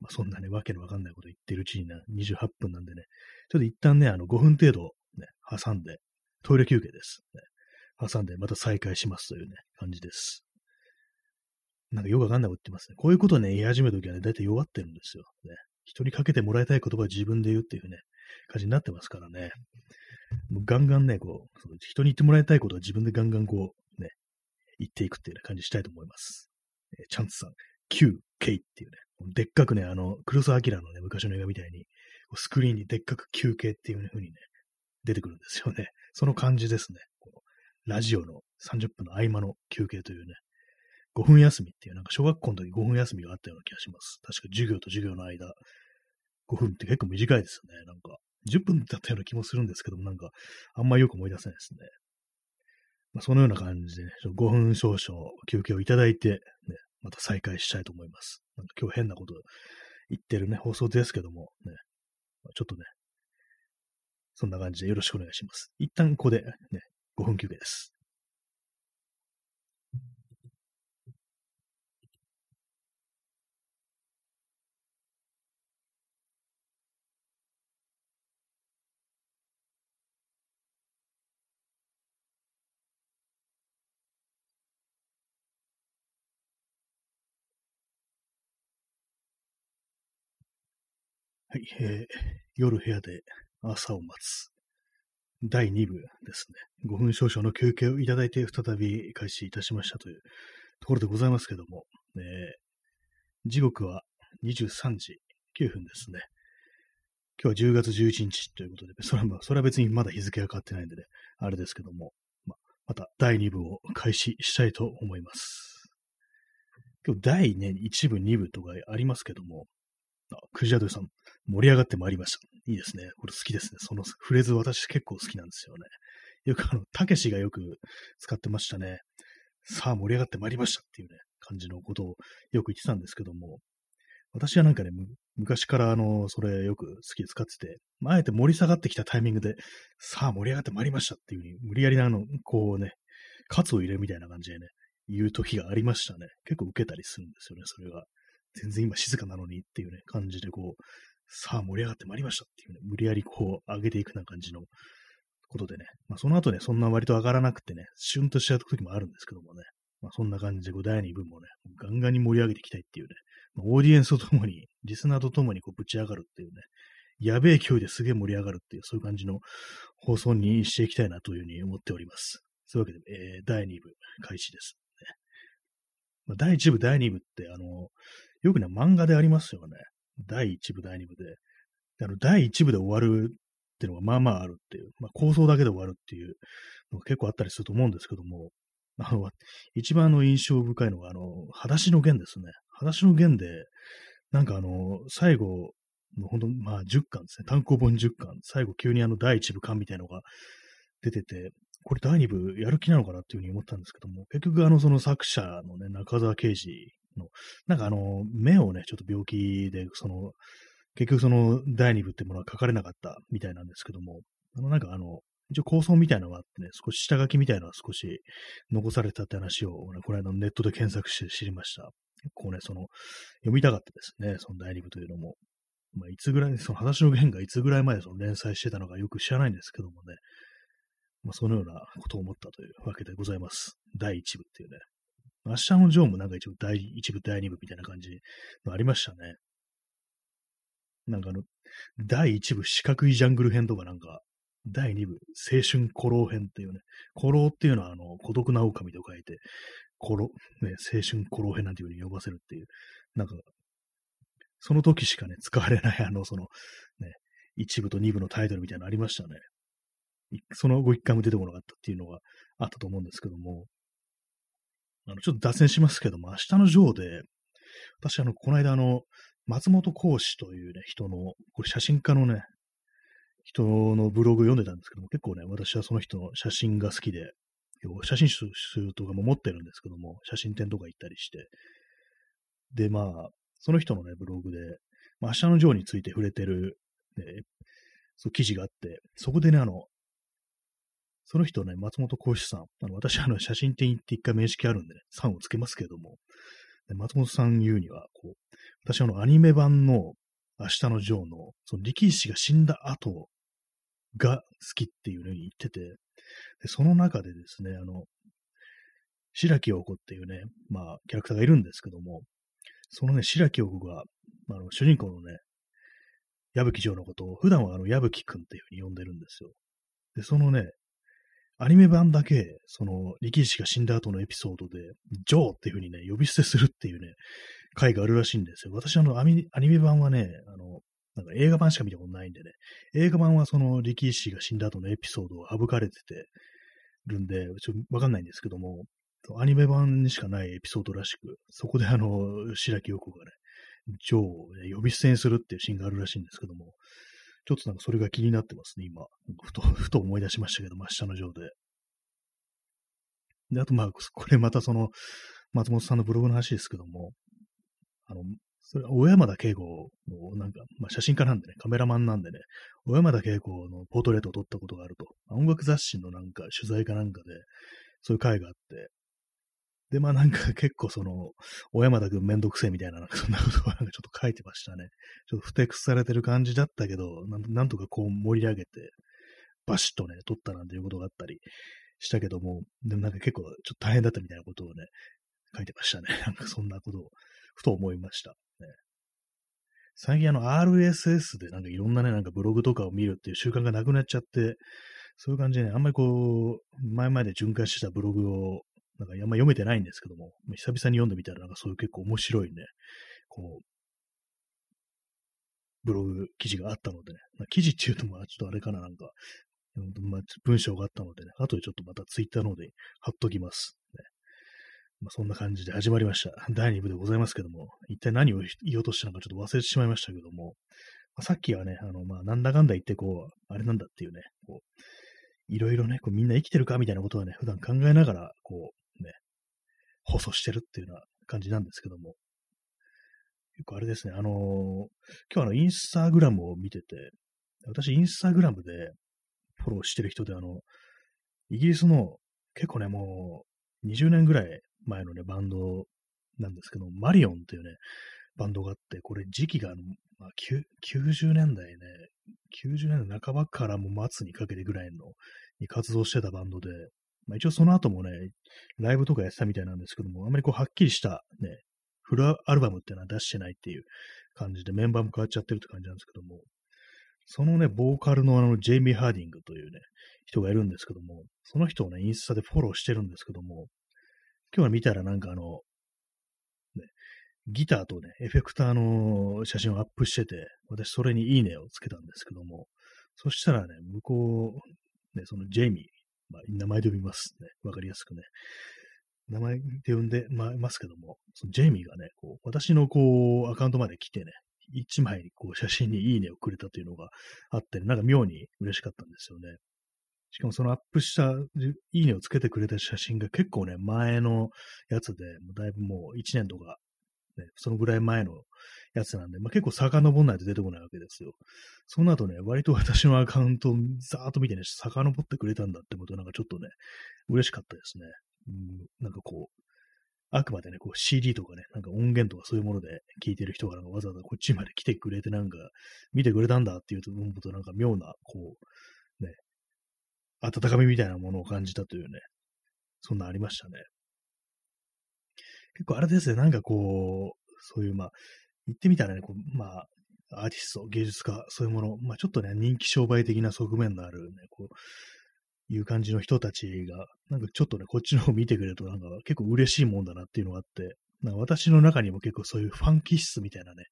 まあ、そんなね、わけのわかんないこと言ってるうちにな、28分なんでね、ちょっと一旦ね、あの、5分程度、ね、挟んで、トイレ休憩です、ね。挟んで、また再開しますというね、感じです。なんかよくわかんないこと言ってますね。こういうことね、言い始めるときはね、だいたい弱ってるんですよ。ね。人にかけてもらいたい言葉を自分で言うっていうね、感じになってますからね。もうガンガンね、こう、そ人に言ってもらいたいことは自分でガンガンこう、ね、言っていくっていう、ね、感じしたいと思います。えー、チャンツさん、9K っていうね、でっかくね、あの、黒沢明のね、昔の映画みたいに、スクリーンにでっかく休憩っていう風にね、出てくるんですよね。その感じですね。このラジオの30分の合間の休憩というね、5分休みっていう、なんか小学校の時5分休みがあったような気がします。確か授業と授業の間、5分って結構短いですよね。なんか、10分だったような気もするんですけども、なんか、あんまよく思い出せないですね。まあ、そのような感じで、ね、5分少々休憩をいただいて、ね、また再開したいと思います。なんか今日変なこと言ってるね、放送ですけども、ね、ちょっとね、そんな感じでよろしくお願いします。一旦ここでね、5分休憩です。はい、えー、夜部屋で朝を待つ。第2部ですね。5分少々の休憩をいただいて再び開始いたしましたというところでございますけども、えー、時刻は23時9分ですね。今日は10月11日ということで、それはそれは別にまだ日付が変わってないんでね、あれですけども、ままた第2部を開始したいと思います。今日第、ね、1部、2部とかありますけども、あ、クジャドさん、盛り上がってまいりました。いいですね。これ好きですね。そのフレーズ私結構好きなんですよね。よくあの、たけしがよく使ってましたね。さあ盛り上がってまいりましたっていうね、感じのことをよく言ってたんですけども、私はなんかね、昔からあの、それよく好きで使ってて、あえて盛り下がってきたタイミングで、さあ盛り上がってまいりましたっていう風に、無理やりなの、こうね、カツを入れるみたいな感じでね、言う時がありましたね。結構受けたりするんですよね、それが。全然今静かなのにっていうね、感じでこう、さあ盛り上がってまいりましたっていうね、無理やりこう上げていくな感じのことでね、まあその後ね、そんな割と上がらなくてね、シュンとしちゃう時もあるんですけどもね、まあそんな感じでこう第2部もね、ガンガンに盛り上げていきたいっていうね、まあ、オーディエンスとともに、リスナーとともにこうぶち上がるっていうね、やべえ勢いですげえ盛り上がるっていう、そういう感じの放送にしていきたいなというふうに思っております。そういうわけで、えー、第2部開始です、ね。まあ、第1部、第2部って、あの、よくね、漫画でありますよね。第1部、第2部で。あの、第1部で終わるっていうのがまあまああるっていう、まあ構想だけで終わるっていうのが結構あったりすると思うんですけども、あの、一番の印象深いのが、あの、裸足の弦ですね。裸足の弦で、なんかあの、最後、本当まあ10巻ですね。単行本10巻。最後急にあの第1部巻みたいのが出てて、これ第2部やる気なのかなっていうふうに思ったんですけども、結局あのその作者のね、中沢啓治の、なんかあの、目をね、ちょっと病気で、その、結局その第2部ってものは書かれなかったみたいなんですけども、あのなんかあの、一応構想みたいなのがあってね、少し下書きみたいなのが少し残されたって話を、ね、この間ネットで検索して知りました。結構ね、その、読みたかったですね、その第2部というのも。まあ、いつぐらい、その話の弦がいつぐらい前その連載してたのかよく知らないんですけどもね、まあ、そのようなことを思ったというわけでございます。第1部っていうね。明日のジョーもなんか一応第1部、第2部みたいな感じのありましたね。なんかあの、第1部四角いジャングル編とかなんか、第2部青春古老編っていうね、古老っていうのはあの、孤独な狼と書いて、古老、ね、青春古老編なんていう風に呼ばせるっていう、なんか、その時しかね、使われないあの、その、ね、1部と2部のタイトルみたいなのありましたね。その後一回も出てこなかったっていうのがあったと思うんですけども、あの、ちょっと脱線しますけども、明日のジョーで、私、あの、この間、あの、松本講師というね、人の、これ写真家のね、人のブログ読んでたんですけども、結構ね、私はその人の写真が好きで、写真集とかも持ってるんですけども、写真展とか行ったりして、で、まあ、その人のね、ブログで、まあ、明日のジョーについて触れてる、ね、そう記事があって、そこでね、あの、その人ね、松本幸志さん、あの私、あの、写真展行って一回面識あるんでね、さんをつけますけれども、松本さん言うには、こう、私、あの、アニメ版の明日のジョーの、その力士が死んだ後が好きっていうふうに言ってて、でその中でですね、あの、白木陽子っていうね、まあ、キャラクターがいるんですけども、そのね、白木陽子が、あの、主人公のね、矢吹城のことを、普段はあの、矢吹くんっていうふうに呼んでるんですよ。で、そのね、アニメ版だけ、その、力士が死んだ後のエピソードで、ジョーっていう風にね、呼び捨てするっていうね、回があるらしいんですよ。私、あの、アニメ版はね、あの、なんか映画版しか見たことないんでね、映画版はその力士が死んだ後のエピソードを省かれててるんで、ちょっとわかんないんですけども、アニメ版にしかないエピソードらしく、そこであの、白木陽子がね、ジョーを、呼び捨てにするっていうシーンがあるらしいんですけども、ちょっとなんかそれが気になってますね、今。ふと、ふと思い出しましたけど、真下の上で。で、あとまあ、これまたその、松本さんのブログの話ですけども、あの、それは小山田圭吾の、なんか、まあ写真家なんでね、カメラマンなんでね、小山田圭吾のポートレートを撮ったことがあると。音楽雑誌のなんか取材かなんかで、そういう回があって、で、まあなんか結構その、小山田くんめんどくせえみたいな、なんかそんなことをなんかちょっと書いてましたね。ちょっとふてくされてる感じだったけど、なんとかこう盛り上げて、バシッとね、撮ったなんていうことがあったりしたけども、でもなんか結構ちょっと大変だったみたいなことをね、書いてましたね。なんかそんなことを、ふと思いました。ね、最近あの RSS でなんかいろんなね、なんかブログとかを見るっていう習慣がなくなっちゃって、そういう感じでね、あんまりこう、前まで循環してたブログを、なんかあんま読めてないんですけども、久々に読んでみたらなんかそういう結構面白いね、こう、ブログ記事があったのでね、まあ、記事っていうとまあちょっとあれかな、なんか、まあ、文章があったのでね、後でちょっとまたツイッターの方で貼っときます。ねまあ、そんな感じで始まりました。第2部でございますけども、一体何を言おうとしたのかちょっと忘れてしまいましたけども、まあ、さっきはね、あの、まあ、なんだかんだ言ってこう、あれなんだっていうね、こう、いろいろね、こうみんな生きてるかみたいなことはね、普段考えながら、こう、放送してるっていうような感じなんですけども、結構あれですね、あのー、今日あの、インスタグラムを見てて、私、インスタグラムでフォローしてる人で、あの、イギリスの結構ね、もう20年ぐらい前のね、バンドなんですけど、マリオンっていうね、バンドがあって、これ時期が、まあ、90年代ね、90年代半ばからも末にかけてぐらいのに活動してたバンドで、まあ、一応その後もね、ライブとかやってたみたいなんですけども、あまりこうはっきりしたね、フルアルバムっていうのは出してないっていう感じで、メンバーも変わっちゃってるって感じなんですけども、そのね、ボーカルのあの、ジェイミー・ハーディングというね、人がいるんですけども、その人をね、インスタでフォローしてるんですけども、今日は見たらなんかあの、ね、ギターとね、エフェクターの写真をアップしてて、私それにいいねをつけたんですけども、そしたらね、向こう、ね、そのジェイミー、まあ、名前で呼びますね。わかりやすくね。名前で呼んでますけども、そのジェイミーがね、こう、私のこう、アカウントまで来てね、一枚こう写真にいいねをくれたというのがあって、なんか妙に嬉しかったんですよね。しかもそのアップした、いいねをつけてくれた写真が結構ね、前のやつで、だいぶもう1年とか、ね、そのぐらい前のやつなんで、まあ、結構遡んないと出てこないわけですよ。その後ね、割と私のアカウントをざーっと見てね、遡ってくれたんだってことなんかちょっとね、嬉しかったですね。うん、なんかこう、あくまでね、こう CD とかね、なんか音源とかそういうもので聞いてる人がなんかわざわざこっちまで来てくれてなんか見てくれたんだっていうとうとなんか妙な、こう、ね、温かみみたいなものを感じたというね、そんなありましたね。結構あれですね、なんかこう、そういうまあ、言ってみたらね、こうまあ、アーティスト、芸術家、そういうもの、まあちょっとね、人気商売的な側面のあるね、こう、いう感じの人たちが、なんかちょっとね、こっちの方見てくれるとなんか結構嬉しいもんだなっていうのがあって、なんか私の中にも結構そういうファン気質みたいなね、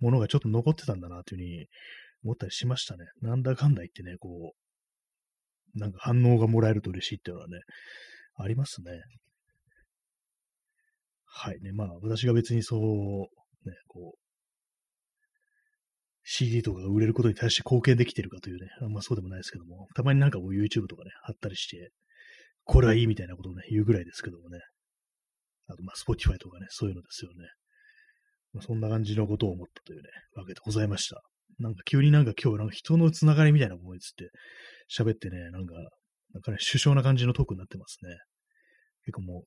ものがちょっと残ってたんだなというふうに思ったりしましたね。なんだかんだ言ってね、こう、なんか反応がもらえると嬉しいっていうのはね、ありますね。はいね、まあ私が別にそう、ね、こう、CD とかが売れることに対して貢献できてるかというね、あんまそうでもないですけども、たまになんかこう YouTube とかね、貼ったりして、これはいいみたいなことをね、言うぐらいですけどもね。あと、まあ、Spotify とかね、そういうのですよね。まあ、そんな感じのことを思ったというね、わけでございました。なんか急になんか今日なんか人のつながりみたいな思いつって喋ってね、なんか、なんかね、首相な感じのトークになってますね。結構もう、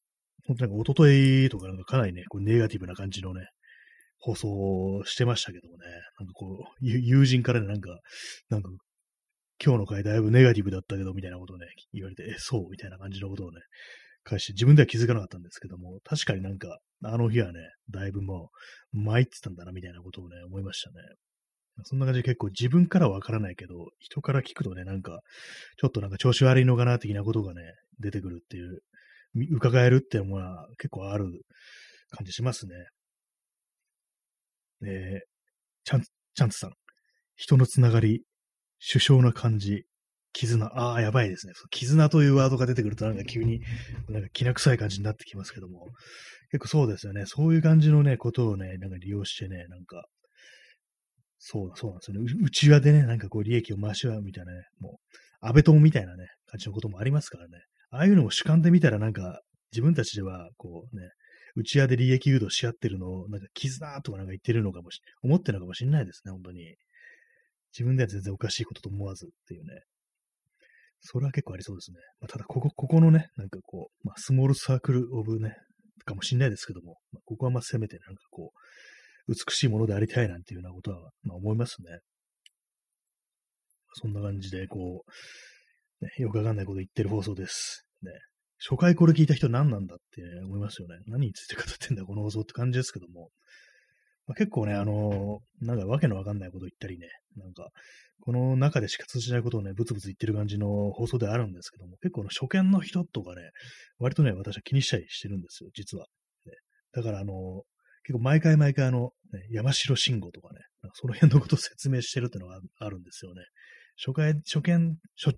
本当なんか一昨日とかなんかかなりね、こうネガティブな感じのね、放送してましたけどもね、なんかこう、友人からね、なんか、なんか、今日の回だいぶネガティブだったけど、みたいなことをね、言われて、え、そう？みたいな感じのことをね、返して、自分では気づかなかったんですけども、確かになんか、あの日はね、だいぶもう、参ってたんだな、みたいなことをね、思いましたね。そんな感じで結構自分からはわからないけど、人から聞くとね、なんか、ちょっとなんか調子悪いのかな、的なことがね、出てくるっていう、伺えるっていうのは結構ある感じしますね。えー、チャン、チャンツさん。人のつながり、首相な感じ、絆。ああ、やばいですね。絆というワードが出てくるとなんか急に、なんか気な臭い感じになってきますけども。結構そうですよね。そういう感じのね、ことをね、なんか利用してね、なんか、そうだ、そうなんですよね。内輪でね、なんかこう利益を増し合うみたいなね、もう、安倍党みたいなね、感じのこともありますからね。ああいうのも主観で見たらなんか、自分たちでは、こうね、内輪で利益誘導し合ってるのを、なんか絆とかなんか言ってるのかもし、思ってるのかもしれないですね、本当に。自分では全然おかしいことと思わずっていうね。それは結構ありそうですね。まあ、ただ、ここ、ここのね、なんかこう、まあ、スモールサークルオブね、かもしれないですけども、まあ、ここはまあせめてなんかこう、美しいものでありたいなんていうようなことは、まあ思いますね。そんな感じで、こう、ね、よくわかんないこと言ってる放送です。ね。初回これ聞いた人何なんだって思いますよね。何について語ってんだ、この放送って感じですけども。まあ、結構ね、あのー、なんかわけのわかんないこと言ったりね、なんか、この中でしか通じないことをね、ブツブツ言ってる感じの放送であるんですけども、結構の初見の人とかね、割とね、私は気にしたりしてるんですよ、実は。ね、だから、あのー、結構毎回毎回あの、ね、山城慎吾とかね、その辺のことを説明してるってのがあるんですよね。初回、初見、初、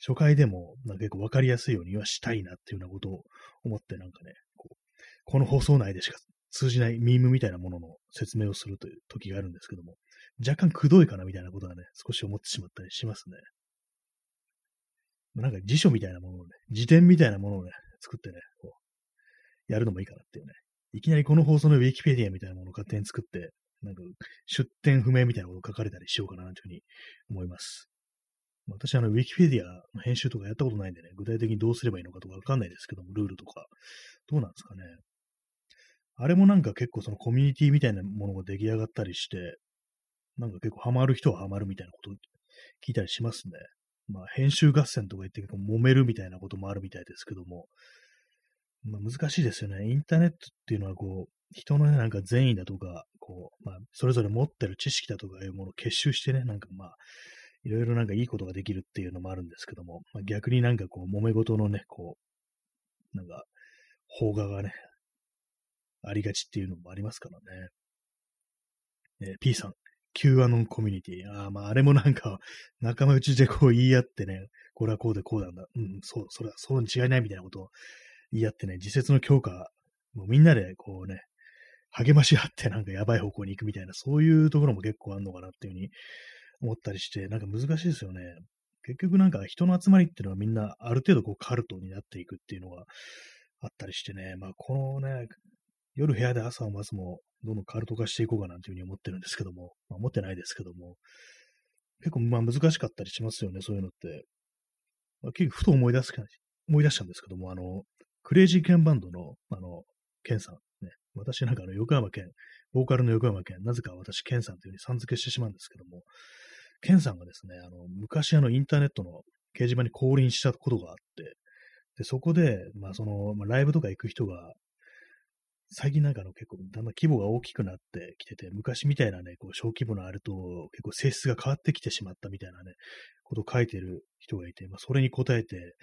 初回でも、なんか結構わかりやすいようにはしたいなっていうようなことを思ってなんかね、こう、この放送内でしか通じないミームみたいなものの説明をするという時があるんですけども、若干くどいかなみたいなことはね、少し思ってしまったりしますね。なんか辞書みたいなものをね、辞典みたいなものをね、作ってね、こう、やるのもいいかなっていうね。いきなりこの放送のウィキペディアみたいなものを勝手に作って、なんか出典不明みたいなことを書かれたりしようかなというふうに思います。私、あの、ウィキペディアの編集とかやったことないんでね、具体的にどうすればいいのかとかわかんないですけども、ルールとか。どうなんですかね。あれもなんか結構そのコミュニティみたいなものが出来上がったりして、なんか結構ハマる人はハマるみたいなことを聞いたりしますね。まあ、編集合戦とか言って結構揉めるみたいなこともあるみたいですけども、まあ、難しいですよね。インターネットっていうのはこう、人のね、なんか善意だとか、こう、まあ、それぞれ持ってる知識だとかいうものを結集してね、なんかまあ、いろいろなんかいいことができるっていうのもあるんですけども、まあ、逆になんかこう、揉め事のね、こう、なんか、邦画がね、ありがちっていうのもありますからね。えー、P さん、Q アノンコミュニティ。ああ、まあ、あれもなんか、仲間内でこう言い合ってね、これはこうでこうなんだ。うん、そう、それはそうに違いないみたいなことを言い合ってね、自説の強化、もうみんなでこうね、励まし合ってなんかやばい方向に行くみたいな、そういうところも結構あるのかなっていうふうに思ったりして、なんか難しいですよね。結局なんか人の集まりっていうのはみんなある程度こうカルトになっていくっていうのがあったりしてね、まあこのね、夜部屋で朝を待つもどんどんカルト化していこうかなというふうに思ってるんですけども、まあ思ってないですけども、結構まあ難しかったりしますよね、そういうのって。まあ、結構ふと思い出す、思い出したんですけども、あの、クレイジーケンバンドの、あの、ケンさん、ね、私なんかあの横浜県、ボーカルの横山県、なぜか私、ケンさんというふうにさん付けしてしまうんですけども、ケンさんがですね、あの、昔あの、インターネットの掲示板に降臨したことがあって、で、そこで、まあ、その、まあ、ライブとか行く人が、最近なんかの結構、だんだん規模が大きくなってきてて、昔みたいなね、こう、小規模のあると、結構性質が変わってきてしまったみたいなね、ことを書いてる人がいて、まあ、それに答えて、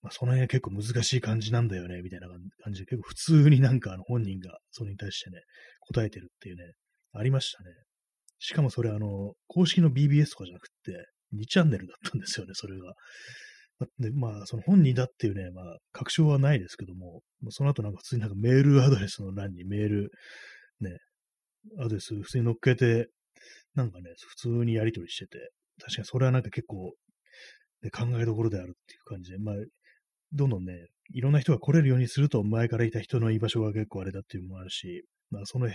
まあ、その辺は結構難しい感じなんだよね、みたいな感じで、結構普通になんかあの本人がそれに対してね、答えてるっていうね、ありましたね。しかもそれあの、公式の BBS とかじゃなくて、2チャンネルだったんですよね、それが。で、まあ、その本人だっていうね、まあ、確証はないですけども、その後なんか普通になんかメールアドレスの欄にメール、ね、アドレス普通に乗っけて、なんかね、普通にやり取りしてて、確かにそれはなんか結構、ね、考えどころであるっていう感じで、まあ、どんどんね、いろんな人が来れるようにすると、前からいた人の居場所が結構あれだっていうのもあるし、まあ、その、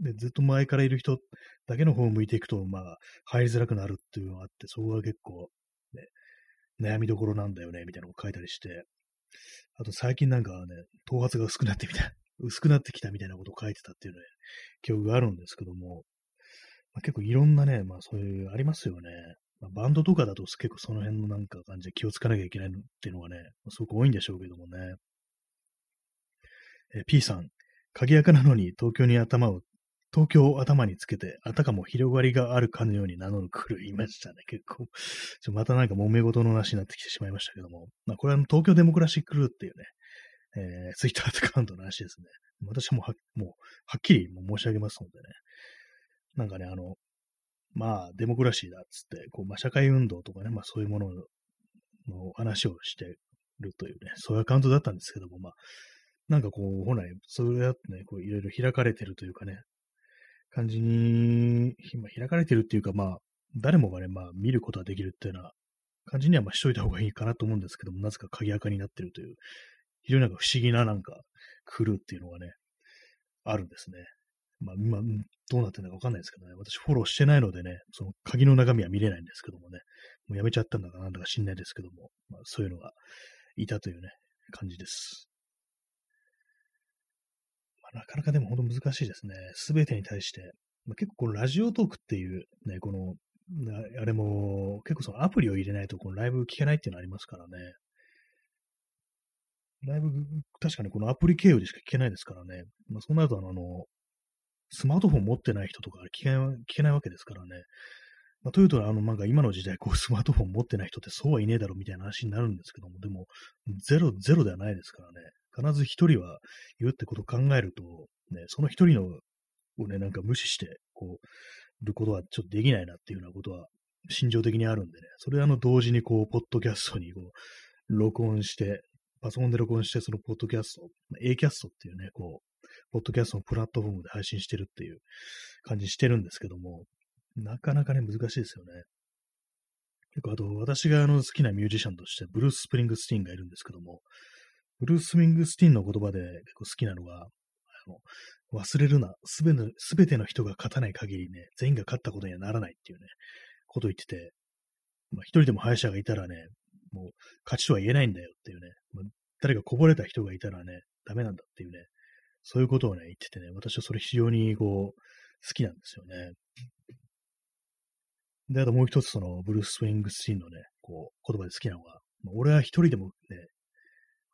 ね、ずっと前からいる人だけの方を向いていくと、まあ、入りづらくなるっていうのがあって、そこが結構、ね、悩みどころなんだよね、みたいなのを書いたりして、あと最近なんかね、頭髪が薄くなってみた、薄くなってきたみたいなことを書いてたっていうね、記憶があるんですけども、まあ、結構いろんなね、まあそういう、ありますよね。まあ、バンドとかだと結構その辺のなんか感じで気をつかなきゃいけないっていうのがね、すごく多いんでしょうけどもね。え P さん、鍵垢なのに東京に頭を、東京を頭につけて、あたかも広がりがあるかのように名乗る狂いましたね、結構。ちょまたなんか揉め事の話になってきてしまいましたけども。まあ、これは東京デモクラシックルーっていうね、えー、ツイッターアカウントの話ですね。私もはもう、はっきり申し上げますのでね。なんかね、あの、まあ、デモクラシーだっつって、こう、まあ、社会運動とかね、まあ、そういうものの話をしてるというね、そういうアカウントだったんですけども、まあ、なんかこう、本来、それだってね、こう、いろいろ開かれてるというかね、感じに、まあ、開かれてるっていうか、まあ、誰もがね、まあ、見ることができるっていうような感じには、まあ、しといた方がいいかなと思うんですけども、なぜか鍵垢になってるという、非常になんか不思議ななんか、来るっていうのがね、あるんですね。まあ、今、どうなってるのかわかんないですけどね、私フォローしてないのでね、その鍵の中身は見れないんですけどもね、もうやめちゃったんだかなんだか知んないですけども、まあ、そういうのがいたというね、感じです。なかなかでも本当難しいですね。すべてに対して、まあ、結構このラジオトークっていうね、この、あれも結構そのアプリを入れないとこのライブ聞けないっていうのありますからね。ライブ、確かにこのアプリ経由でしか聞けないですからね。まあ、そうなるとあの、スマートフォン持ってない人とか聞け聞けないわけですからね。まあ、というと、あの、なんか今の時代、こう、スマートフォン持ってない人ってそうはいねえだろうみたいな話になるんですけども、でも、ゼロ、ゼロではないですからね。必ず一人はいるってことを考えると、ね、その一人のをね、なんか無視して、こう、ることはちょっとできないなっていうようなことは、心情的にあるんでね、それあの、同時にこう、ポッドキャストにこう、録音して、パソコンで録音して、そのポッドキャスト、A キャストっていうね、こう、ポッドキャストのプラットフォームで配信してるっていう感じしてるんですけども、なかなかね、難しいですよね。結構、あと、私があの好きなミュージシャンとして、ブルース・スプリングスティーンがいるんですけども、ブルース・スプリングスティーンの言葉で結構好きなのが、あの忘れるな、すべての人が勝たない限りね、全員が勝ったことにはならないっていうね、ことを言ってて、まあ、一人でも敗者がいたらね、もう勝ちとは言えないんだよっていうね、まあ、誰かこぼれた人がいたらね、ダメなんだっていうね、そういうことをね、言っててね、私はそれ非常にこう、好きなんですよね。で、あともう一つその、ブルース・ウィングスティンのね、こう、言葉で好きなのが、俺は一人でもね、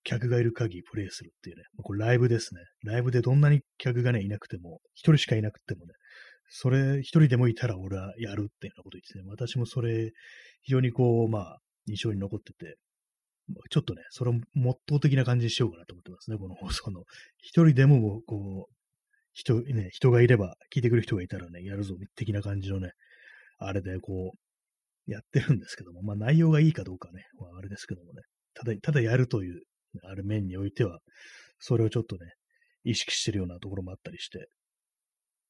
客がいる限りプレイするっていうね、これライブですね。ライブでどんなに客がね、いなくても、一人しかいなくてもね、それ一人でもいたら俺はやるっていうようなこと言ってね、私もそれ、非常にこう、まあ、印象に残ってて、ちょっとね、それをモットー的な感じにしようかなと思ってますね、この放送の。一人でも、こう、人、ね、人がいれば、聞いてくる人がいたらね、やるぞ、的な感じのね、あれでこう、やってるんですけども、まあ内容がいいかどうかね、まあ、あれですけどもね、ただ、ただやるという、ある面においては、それをちょっとね、意識してるようなところもあったりして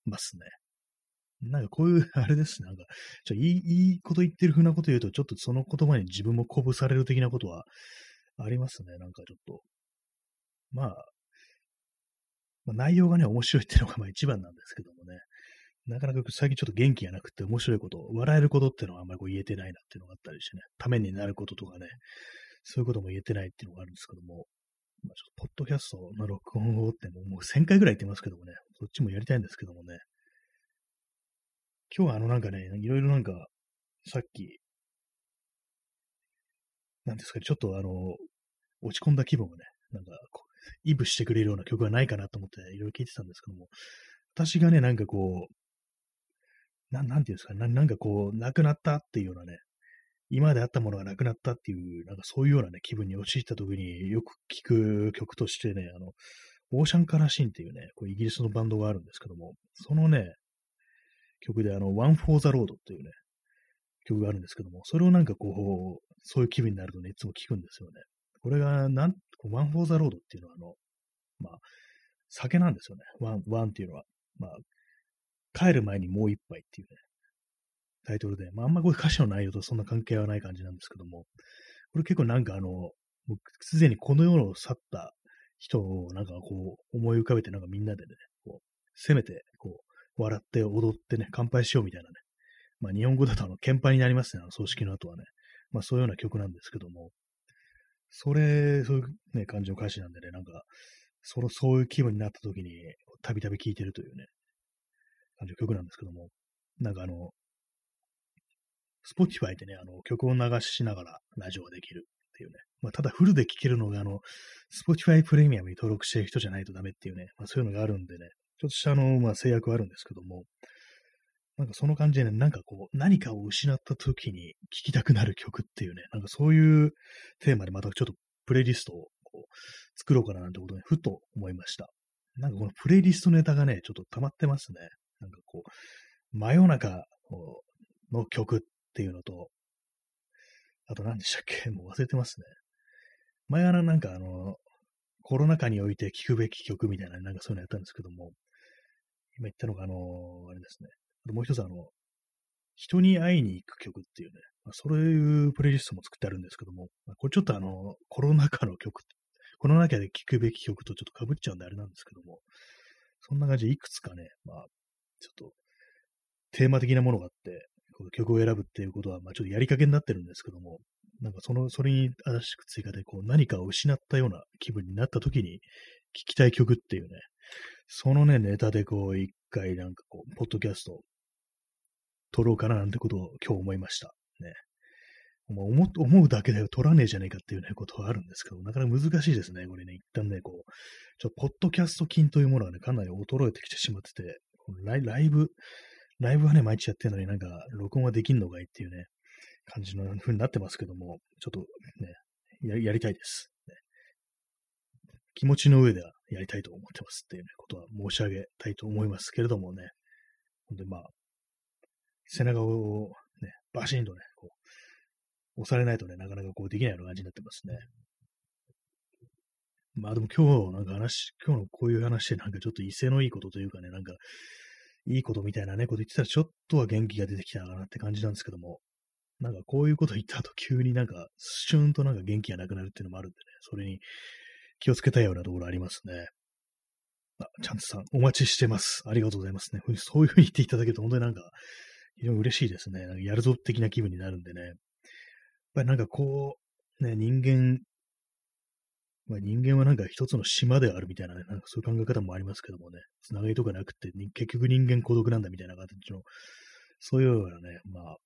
ますね。なんかこういう、あれですね、なんか、ちょいい、いいこと言ってる風なこと言うと、ちょっとその言葉に自分も鼓舞される的なことはありますね、なんかちょっと。まあ、まあ、内容がね、面白いっていうのがまあ一番なんですけどもね。なかなか最近ちょっと元気がなくて面白いこと、笑えることっていうのはあんまりこう言えてないなっていうのがあったりしてね、ためになることとかね、そういうことも言えてないっていうのがあるんですけども、まあ、ちょっとポッドキャストの録音をってもう1000回ぐらい言ってますけどもね、そっちもやりたいんですけどもね、今日はあのなんかね、いろいろなんか、さっき、なんですかね、ちょっとあの、落ち込んだ気分をね、なんか、イブしてくれるような曲はないかなと思っていろいろ聞いてたんですけども、私がね、なんかこう、ななんていうんですかねな、なんかこう、なくなったっていうようなね、今まであったものがなくなったっていう、なんかそういうようなね、気分に陥った時によく聴く曲としてね、あの、オーシャンカラシンっていうね、こうイギリスのバンドがあるんですけども、そのね、曲であの、One for the Road っていうね、曲があるんですけども、それをなんかこう、そういう気分になるとね、いつも聴くんですよね。これが、なん、One for the Road っていうのはあの、まあ、酒なんですよね。 One、One っていうのは。まあ、帰る前にもう一杯っていうね、タイトルで、まあ、あんまこういう歌詞の内容とそんな関係はない感じなんですけども、これ結構なんかあの、もうすでにこの世を去った人をなんかこう思い浮かべてなんかみんなでね、こう、せめてこう、笑って踊ってね、乾杯しようみたいなね。まあ日本語だとあの、鍵盤になりますね、あの葬式の後はね。まあそういうような曲なんですけども、それ、そういうね、感じの歌詞なんでね、なんか、その、そういう気分になった時に、たびたび聴いてるというね、感じの曲なんですけども、なんかあの、Spotify でね、あの、曲を流しながらラジオができるっていうね。まあ、ただフルで聴けるのが、あの、Spotify プレミアムに登録してる人じゃないとダメっていうね、まあ、そういうのがあるんでね、ちょっとしたあの、まあ、制約はあるんですけども、なんかその感じでね、なんかこう、何かを失った時に聴きたくなる曲っていうね、なんかそういうテーマでまたちょっとプレイリストを作ろうかななんてことにふと思いました。なんかこのプレイリストネタがね、ちょっと溜まってますね。なんかこう、真夜中の曲っていうのと、あと何でしたっけ？もう忘れてますね。前はなんかあの、コロナ禍において聴くべき曲みたいな、なんかそういうのやったんですけども、今言ったのがあの、あれですね。あともう一つあの、人に会いに行く曲っていうね、まあ、そういうプレイリストも作ってあるんですけども、まあ、これちょっとあの、コロナ禍の曲、コロナ禍で聴くべき曲とちょっと被っちゃうんであれなんですけども、そんな感じでいくつかね、まあ、ちょっと、テーマ的なものがあって、この曲を選ぶっていうことは、まあちょっとやりかけになってるんですけども、なんかその、それに新しく追加で、こう何かを失ったような気分になった時に聴きたい曲っていうね、そのね、ネタでこう一回なんかこう、ポッドキャスト撮ろうかななんてことを今日思いました。ね。思思うだけで撮らねえじゃねえかっていうね、ことはあるんですけど、なかなか難しいですね。これね、一旦ね、こう、ちょっとポッドキャスト菌というものがね、かなり衰えてきてしまってて、ライライブ、ライブはね、毎日やってるのになんか、録音はできんのかいっていうね、感じの風になってますけども、ちょっとね、ややりたいです、ね。気持ちの上ではやりたいと思ってますっていう、ことは申し上げたいと思いますけれどもね、ほんでまあ、背中をね、バシンとね、こう、押されないとね、なかなかこうできないような感じになってますね。まあでも今日なんか話、今日のこういう話でなんかちょっと威勢のいいことというかね、なんかいいことみたいなね、こと言ってたらちょっとは元気が出てきたかなって感じなんですけども、なんかこういうこと言った後急になんかシューンとなんか元気がなくなるっていうのもあるんでね、それに気をつけたいようなところありますね。あ、チャンツさん、お待ちしてます。ありがとうございますね。そういうふうに言っていただけると本当になんか、非常に嬉しいですね。なんかやるぞ的な気分になるんでね。やっぱりなんかこう、ね、人間まあ、人間はなんか一つの島であるみたいなね、なんかそういう考え方もありますけどもね、つながりとかなくて、結局人間孤独なんだみたいな形の、そういうようなね、まあ、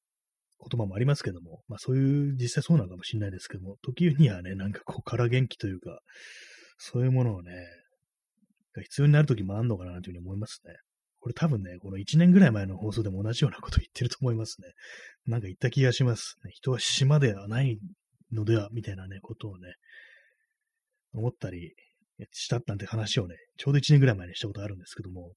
言葉もありますけども、まあそういう、実際そうなのかもしれないですけども、時にはね、なんかこう、空元気というか、そういうものをね、必要になる時もあるのかなというふうに思いますね。これ多分ね、この1年ぐらい前の放送でも同じようなこと言ってると思いますね。なんか言った気がします。人は島ではないのでは、みたいなね、ことをね、思ったりしたなんて話をね、ちょうど1年ぐらい前にしたことあるんですけども、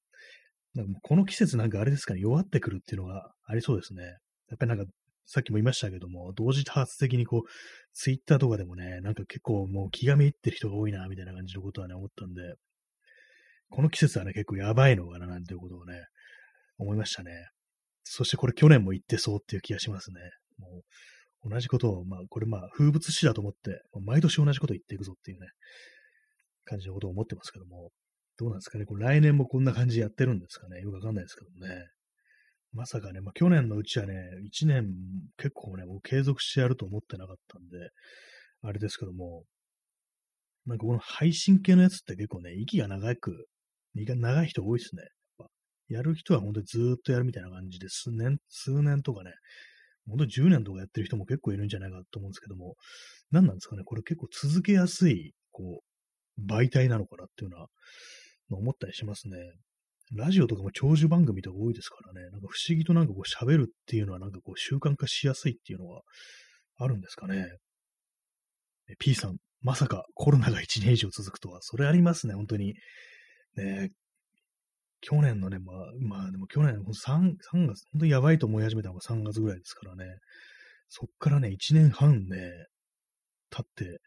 なんかもうこの季節なんかあれですかね、弱ってくるっていうのがありそうですね。やっぱりなんか、さっきも言いましたけども、同時多発的にこう、ツイッターとかでもね、なんか結構もう気がめいってる人が多いな、みたいな感じのことはね、思ったんで、この季節はね、結構やばいのかな、なんていうことをね、思いましたね。そしてこれ去年も言ってそうっていう気がしますね。もう同じことを、まあ、これまあ、風物詩だと思って、毎年同じこと言っていくぞっていうね、感じのことを思ってますけども、どうなんですかね、これ来年もこんな感じやってるんですかね、よくわかんないですけどもね。まさかね、まあ、去年のうちはね、1年結構ね、もう継続してやると思ってなかったんで、あれですけども、なんかこの配信系のやつって結構ね、息が長く、長い人多いですね。やる人は本当にずーっとやるみたいな感じで、数年、数年とかね、本当に10年とかやってる人も結構いるんじゃないかと思うんですけども、何なんですかね、これ結構続けやすい、こう、媒体なのかなっていうのは、思ったりしますね。ラジオとかも長寿番組とか多いですからね、なんか不思議となんかこう喋るっていうのはなんかこう習慣化しやすいっていうのはあるんですかね。P さん、まさかコロナが1年以上続くとは、それありますね、本当に。ね、去年のね、まあ、まあでも去年3、3月、本当にやばいと思い始めたのが3月ぐらいですからね、そっからね、1年半ね、経って、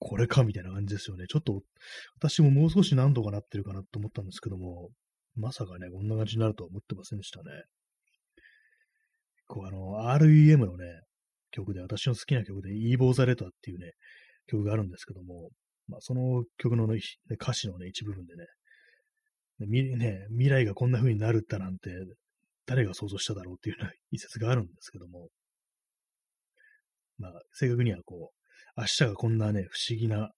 これかみたいな感じですよね。ちょっと、私ももう少し何とかなってるかなと思ったんですけども、まさかね、こんな感じになるとは思ってませんでしたね。こう、あの、REM のね、曲で、私の好きな曲で、イーボーザレターっていうね、曲があるんですけども、まあ、その曲の、ね、歌詞のね、一部分でね、ね、未来がこんな風になるったなんて、誰が想像しただろうっていうような一説があるんですけども、まあ、正確にはこう、明日がこんなね、不思議な、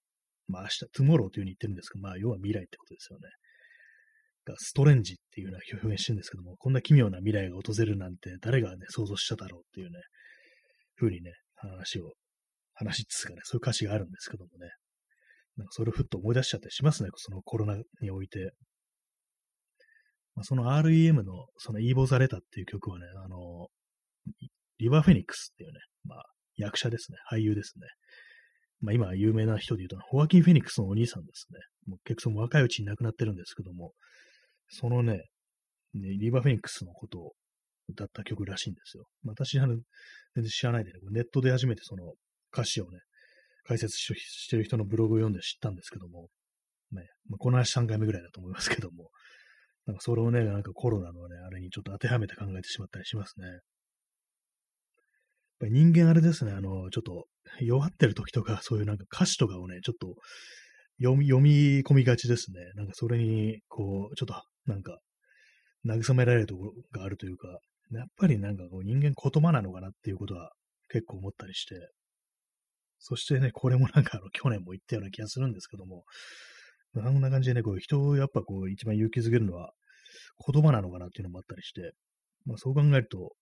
まあ明日、トゥモローという風に言ってるんですけど、まあ要は未来ってことですよね。がストレンジっていうような表現してるんですけども、こんな奇妙な未来が訪れるなんて誰がね、想像しただろうっていうね、風にね、話を、話っつうかね、そういう歌詞があるんですけどもね、なんかそれをふっと思い出しちゃったりしますね、そのコロナにおいて。その REM のそのイーボザレタっていう曲はね、あの、リバー・フェニックスっていうね、まあ、役者ですね、俳優ですね。まあ、今有名な人で言うと、ホアキン・フェニックスのお兄さんですね。もう結構若いうちに亡くなってるんですけども、そのね、ねリバー・フェニックスのことを歌った曲らしいんですよ。私、あの、全然知らないでね、ネットで初めてその歌詞をね、解説してる人のブログを読んで知ったんですけども、ね、まあ、この話3回目ぐらいだと思いますけども、なんかそれをね、なんかコロナのね、あれにちょっと当てはめて考えてしまったりしますね。やっぱり人間あれですね、あの、ちょっと弱ってる時とか、そういうなんか歌詞とかをね、ちょっと読み読み込みがちですね。なんかそれに、こう、ちょっとなんか、慰められるところがあるというか、やっぱりなんかこう人間言葉なのかなっていうことは結構思ったりして、そしてね、これもなんかあの去年も言ったような気がするんですけども、あんな感じでね、こう人をやっぱこう一番勇気づけるのは言葉なのかなっていうのもあったりして、まあそう考えると、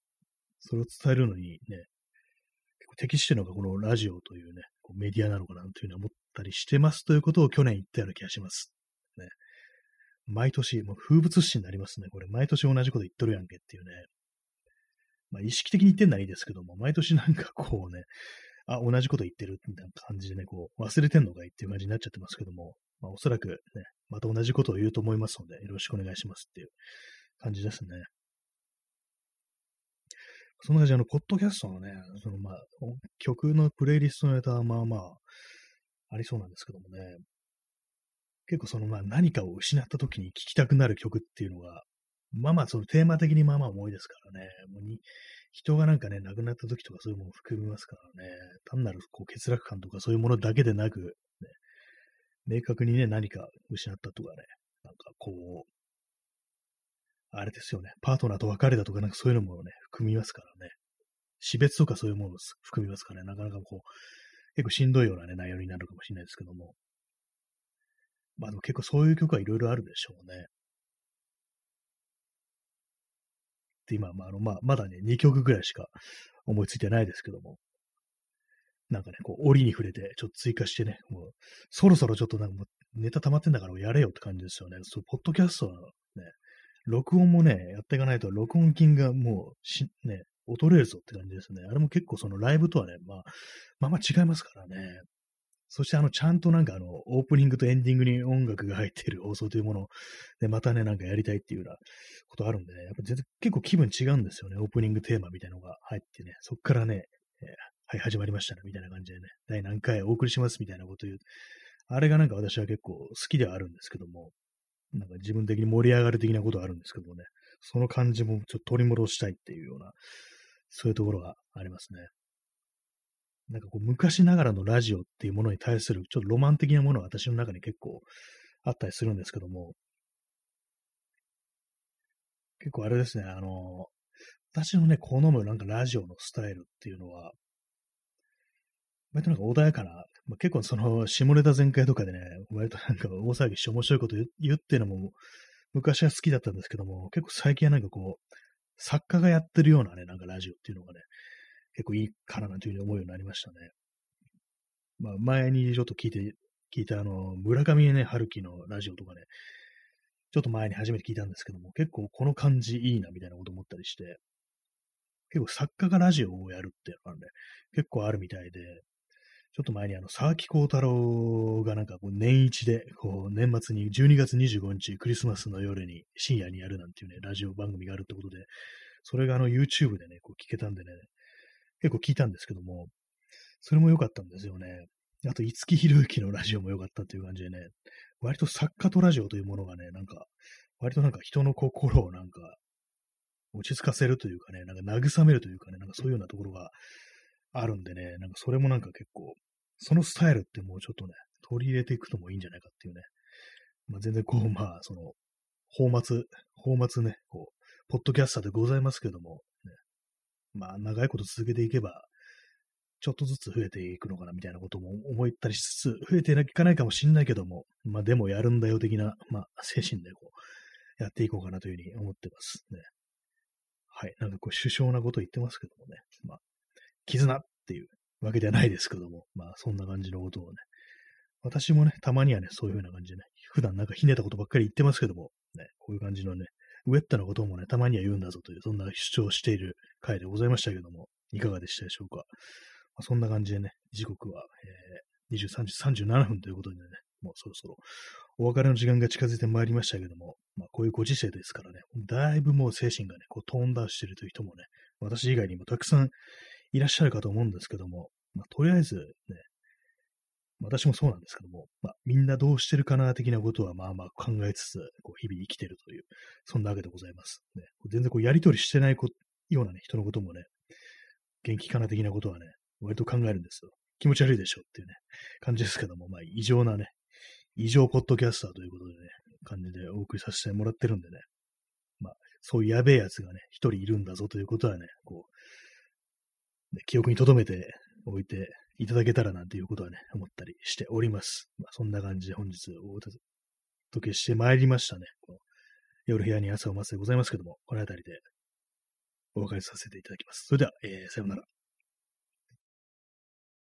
それを伝えるのにね、適してるのがこのラジオというね、こうメディアなのかなというふうに思ったりしてますということを去年言ったような気がします。ね。毎年、もう風物詩になりますね。これ、毎年同じこと言っとるやんけっていうね。まあ、意識的に言ってんならいいですけども、毎年なんかこうね、あ、同じこと言ってるみたいな感じでね、こう、忘れてんのかいっていう感じになっちゃってますけども、まあ、おそらくね、また同じことを言うと思いますので、よろしくお願いしますっていう感じですね。そんな感じで、あの、ポッドキャストのね、そのまあ、曲のプレイリストのネタはまあまあ、ありそうなんですけどもね、結構そのまあ何かを失った時に聴きたくなる曲っていうのが、まあまあそのテーマ的にまあまあ重いですからね、もうに人がなんかね、亡くなった時とかそういうものを含みますからね、単なるこう欠落感とかそういうものだけでなく、ね、明確にね、何か失ったとかね、なんかこう、あれですよね、パートナーと別れたとかなんかそういうのもね、含みますからね、死別とかそういうものを含みますからね、なかなかこう、結構しんどいようなね、内容になるかもしれないですけども、まあでも結構そういう曲はいろいろあるでしょうね。で、今、まあ、あの、まあ、まだね、2曲ぐらいしか思いついてないですけども、なんかね、こう、折に触れて、ちょっと追加してね、もう、そろそろちょっとなんかもう、ネタ溜まってんだからやれよって感じですよね。そう、ポッドキャストのね、録音もね、やっていかないと、録音金がもう、し、ね、劣れるぞって感じですね。あれも結構そのライブとはね、まあ、まあまあ違いますからね。そしてあの、ちゃんとなんかあの、オープニングとエンディングに音楽が入っている放送というものを、ね、またね、なんかやりたいっていうようなことあるんでね、やっぱ全然結構気分違うんですよね。オープニングテーマみたいなのが入ってね、そっからね、えー、はい、始まりましたね、みたいな感じでね、第何回お送りしますみたいなこと言う。あれがなんか私は結構好きではあるんですけども、なんか自分的に盛り上がる的なことはあるんですけどもね、その感じもちょっと取り戻したいっていうような、そういうところがありますね。なんかこう昔ながらのラジオっていうものに対するちょっとロマン的なものが私の中に結構あったりするんですけども、結構あれですね、あの、私のね、好むなんかラジオのスタイルっていうのは、割となんか穏やかな、まあ、結構その下ネタ全開とかでね、割となんか大騒ぎして面白いこと言うっていうのも昔は好きだったんですけども、結構最近はなんかこう、作家がやってるようなね、なんかラジオっていうのがね、結構いいかななんていうふうに思うようになりましたね。まあ、前にちょっと聞いて、聞いたあの、村上ね、春樹のラジオとかね、ちょっと前に初めて聞いたんですけども、結構この感じいいなみたいなこと思ったりして、結構作家がラジオをやるっていうのがね、結構あるみたいで、ちょっと前にあの、沢木幸太郎がなんかこう年一で、こう年末に12月25日クリスマスの夜に深夜にやるなんていうね、ラジオ番組があるってことで、それがあの YouTube でね、こう聞けたんでね、結構聞いたんですけども、それも良かったんですよね。あと、五木ひろゆきのラジオも良かったっていう感じでね、割と作家とラジオというものがね、なんか、割となんか人の心をなんか、落ち着かせるというかね、なんか慰めるというかね、なんかそういうようなところがあるんでね、なんかそれもなんか結構、そのスタイルってもうちょっとね、取り入れていくともいいんじゃないかっていうね。まあ、全然こう、まあ、その、放末、放末ね、こう、ポッドキャスターでございますけども、ね、まあ、長いこと続けていけば、ちょっとずつ増えていくのかなみたいなことも思ったりしつつ、増えていかないかもしんないけども、まあでもやるんだよ的な、まあ精神でこう、やっていこうかなというふうに思ってますね。はい。なんかこう、首相なこと言ってますけどもね。まあ、絆っていうわけではないですけども、まあそんな感じのことをね。私もね、たまにはね、そういうふうな感じでね、普段なんかひねったことばっかり言ってますけども、ね、こういう感じのね、ウェットなこともね、たまには言うんだぞという、そんな主張している回でございましたけども、いかがでしたでしょうか。まあ、そんな感じでね、時刻は、えー、23時37分ということでね、もうそろそろお別れの時間が近づいてまいりましたけども、まあ、こういうご時世ですからね、だいぶもう精神がね、こうトーンダウンしているという人もね、私以外にもたくさんいらっしゃるかと思うんですけども、まあ、とりあえずね、私もそうなんですけども、まあ、みんなどうしてるかな的なことはまあまあ考えつつ、こう日々生きてるという、そんなわけでございます。ね、全然こうやりとりしてないようなね、人のこともね、元気かな的なことはね、割と考えるんですよ。気持ち悪いでしょっていうね、感じですけども、まあ異常なね、異常ポッドキャスターということでね、感じでお送りさせてもらってるんでね、まあそういうやべえやつがね、一人いるんだぞということはね、こう、ね、記憶に留めておいていただけたらなんていうことはね、思ったりしております。まあ、そんな感じで本日お届けしてまいりましたね。この夜部屋に朝を待つでございますけども、この辺りでお別れさせていただきます。それでは、えー、さようなら。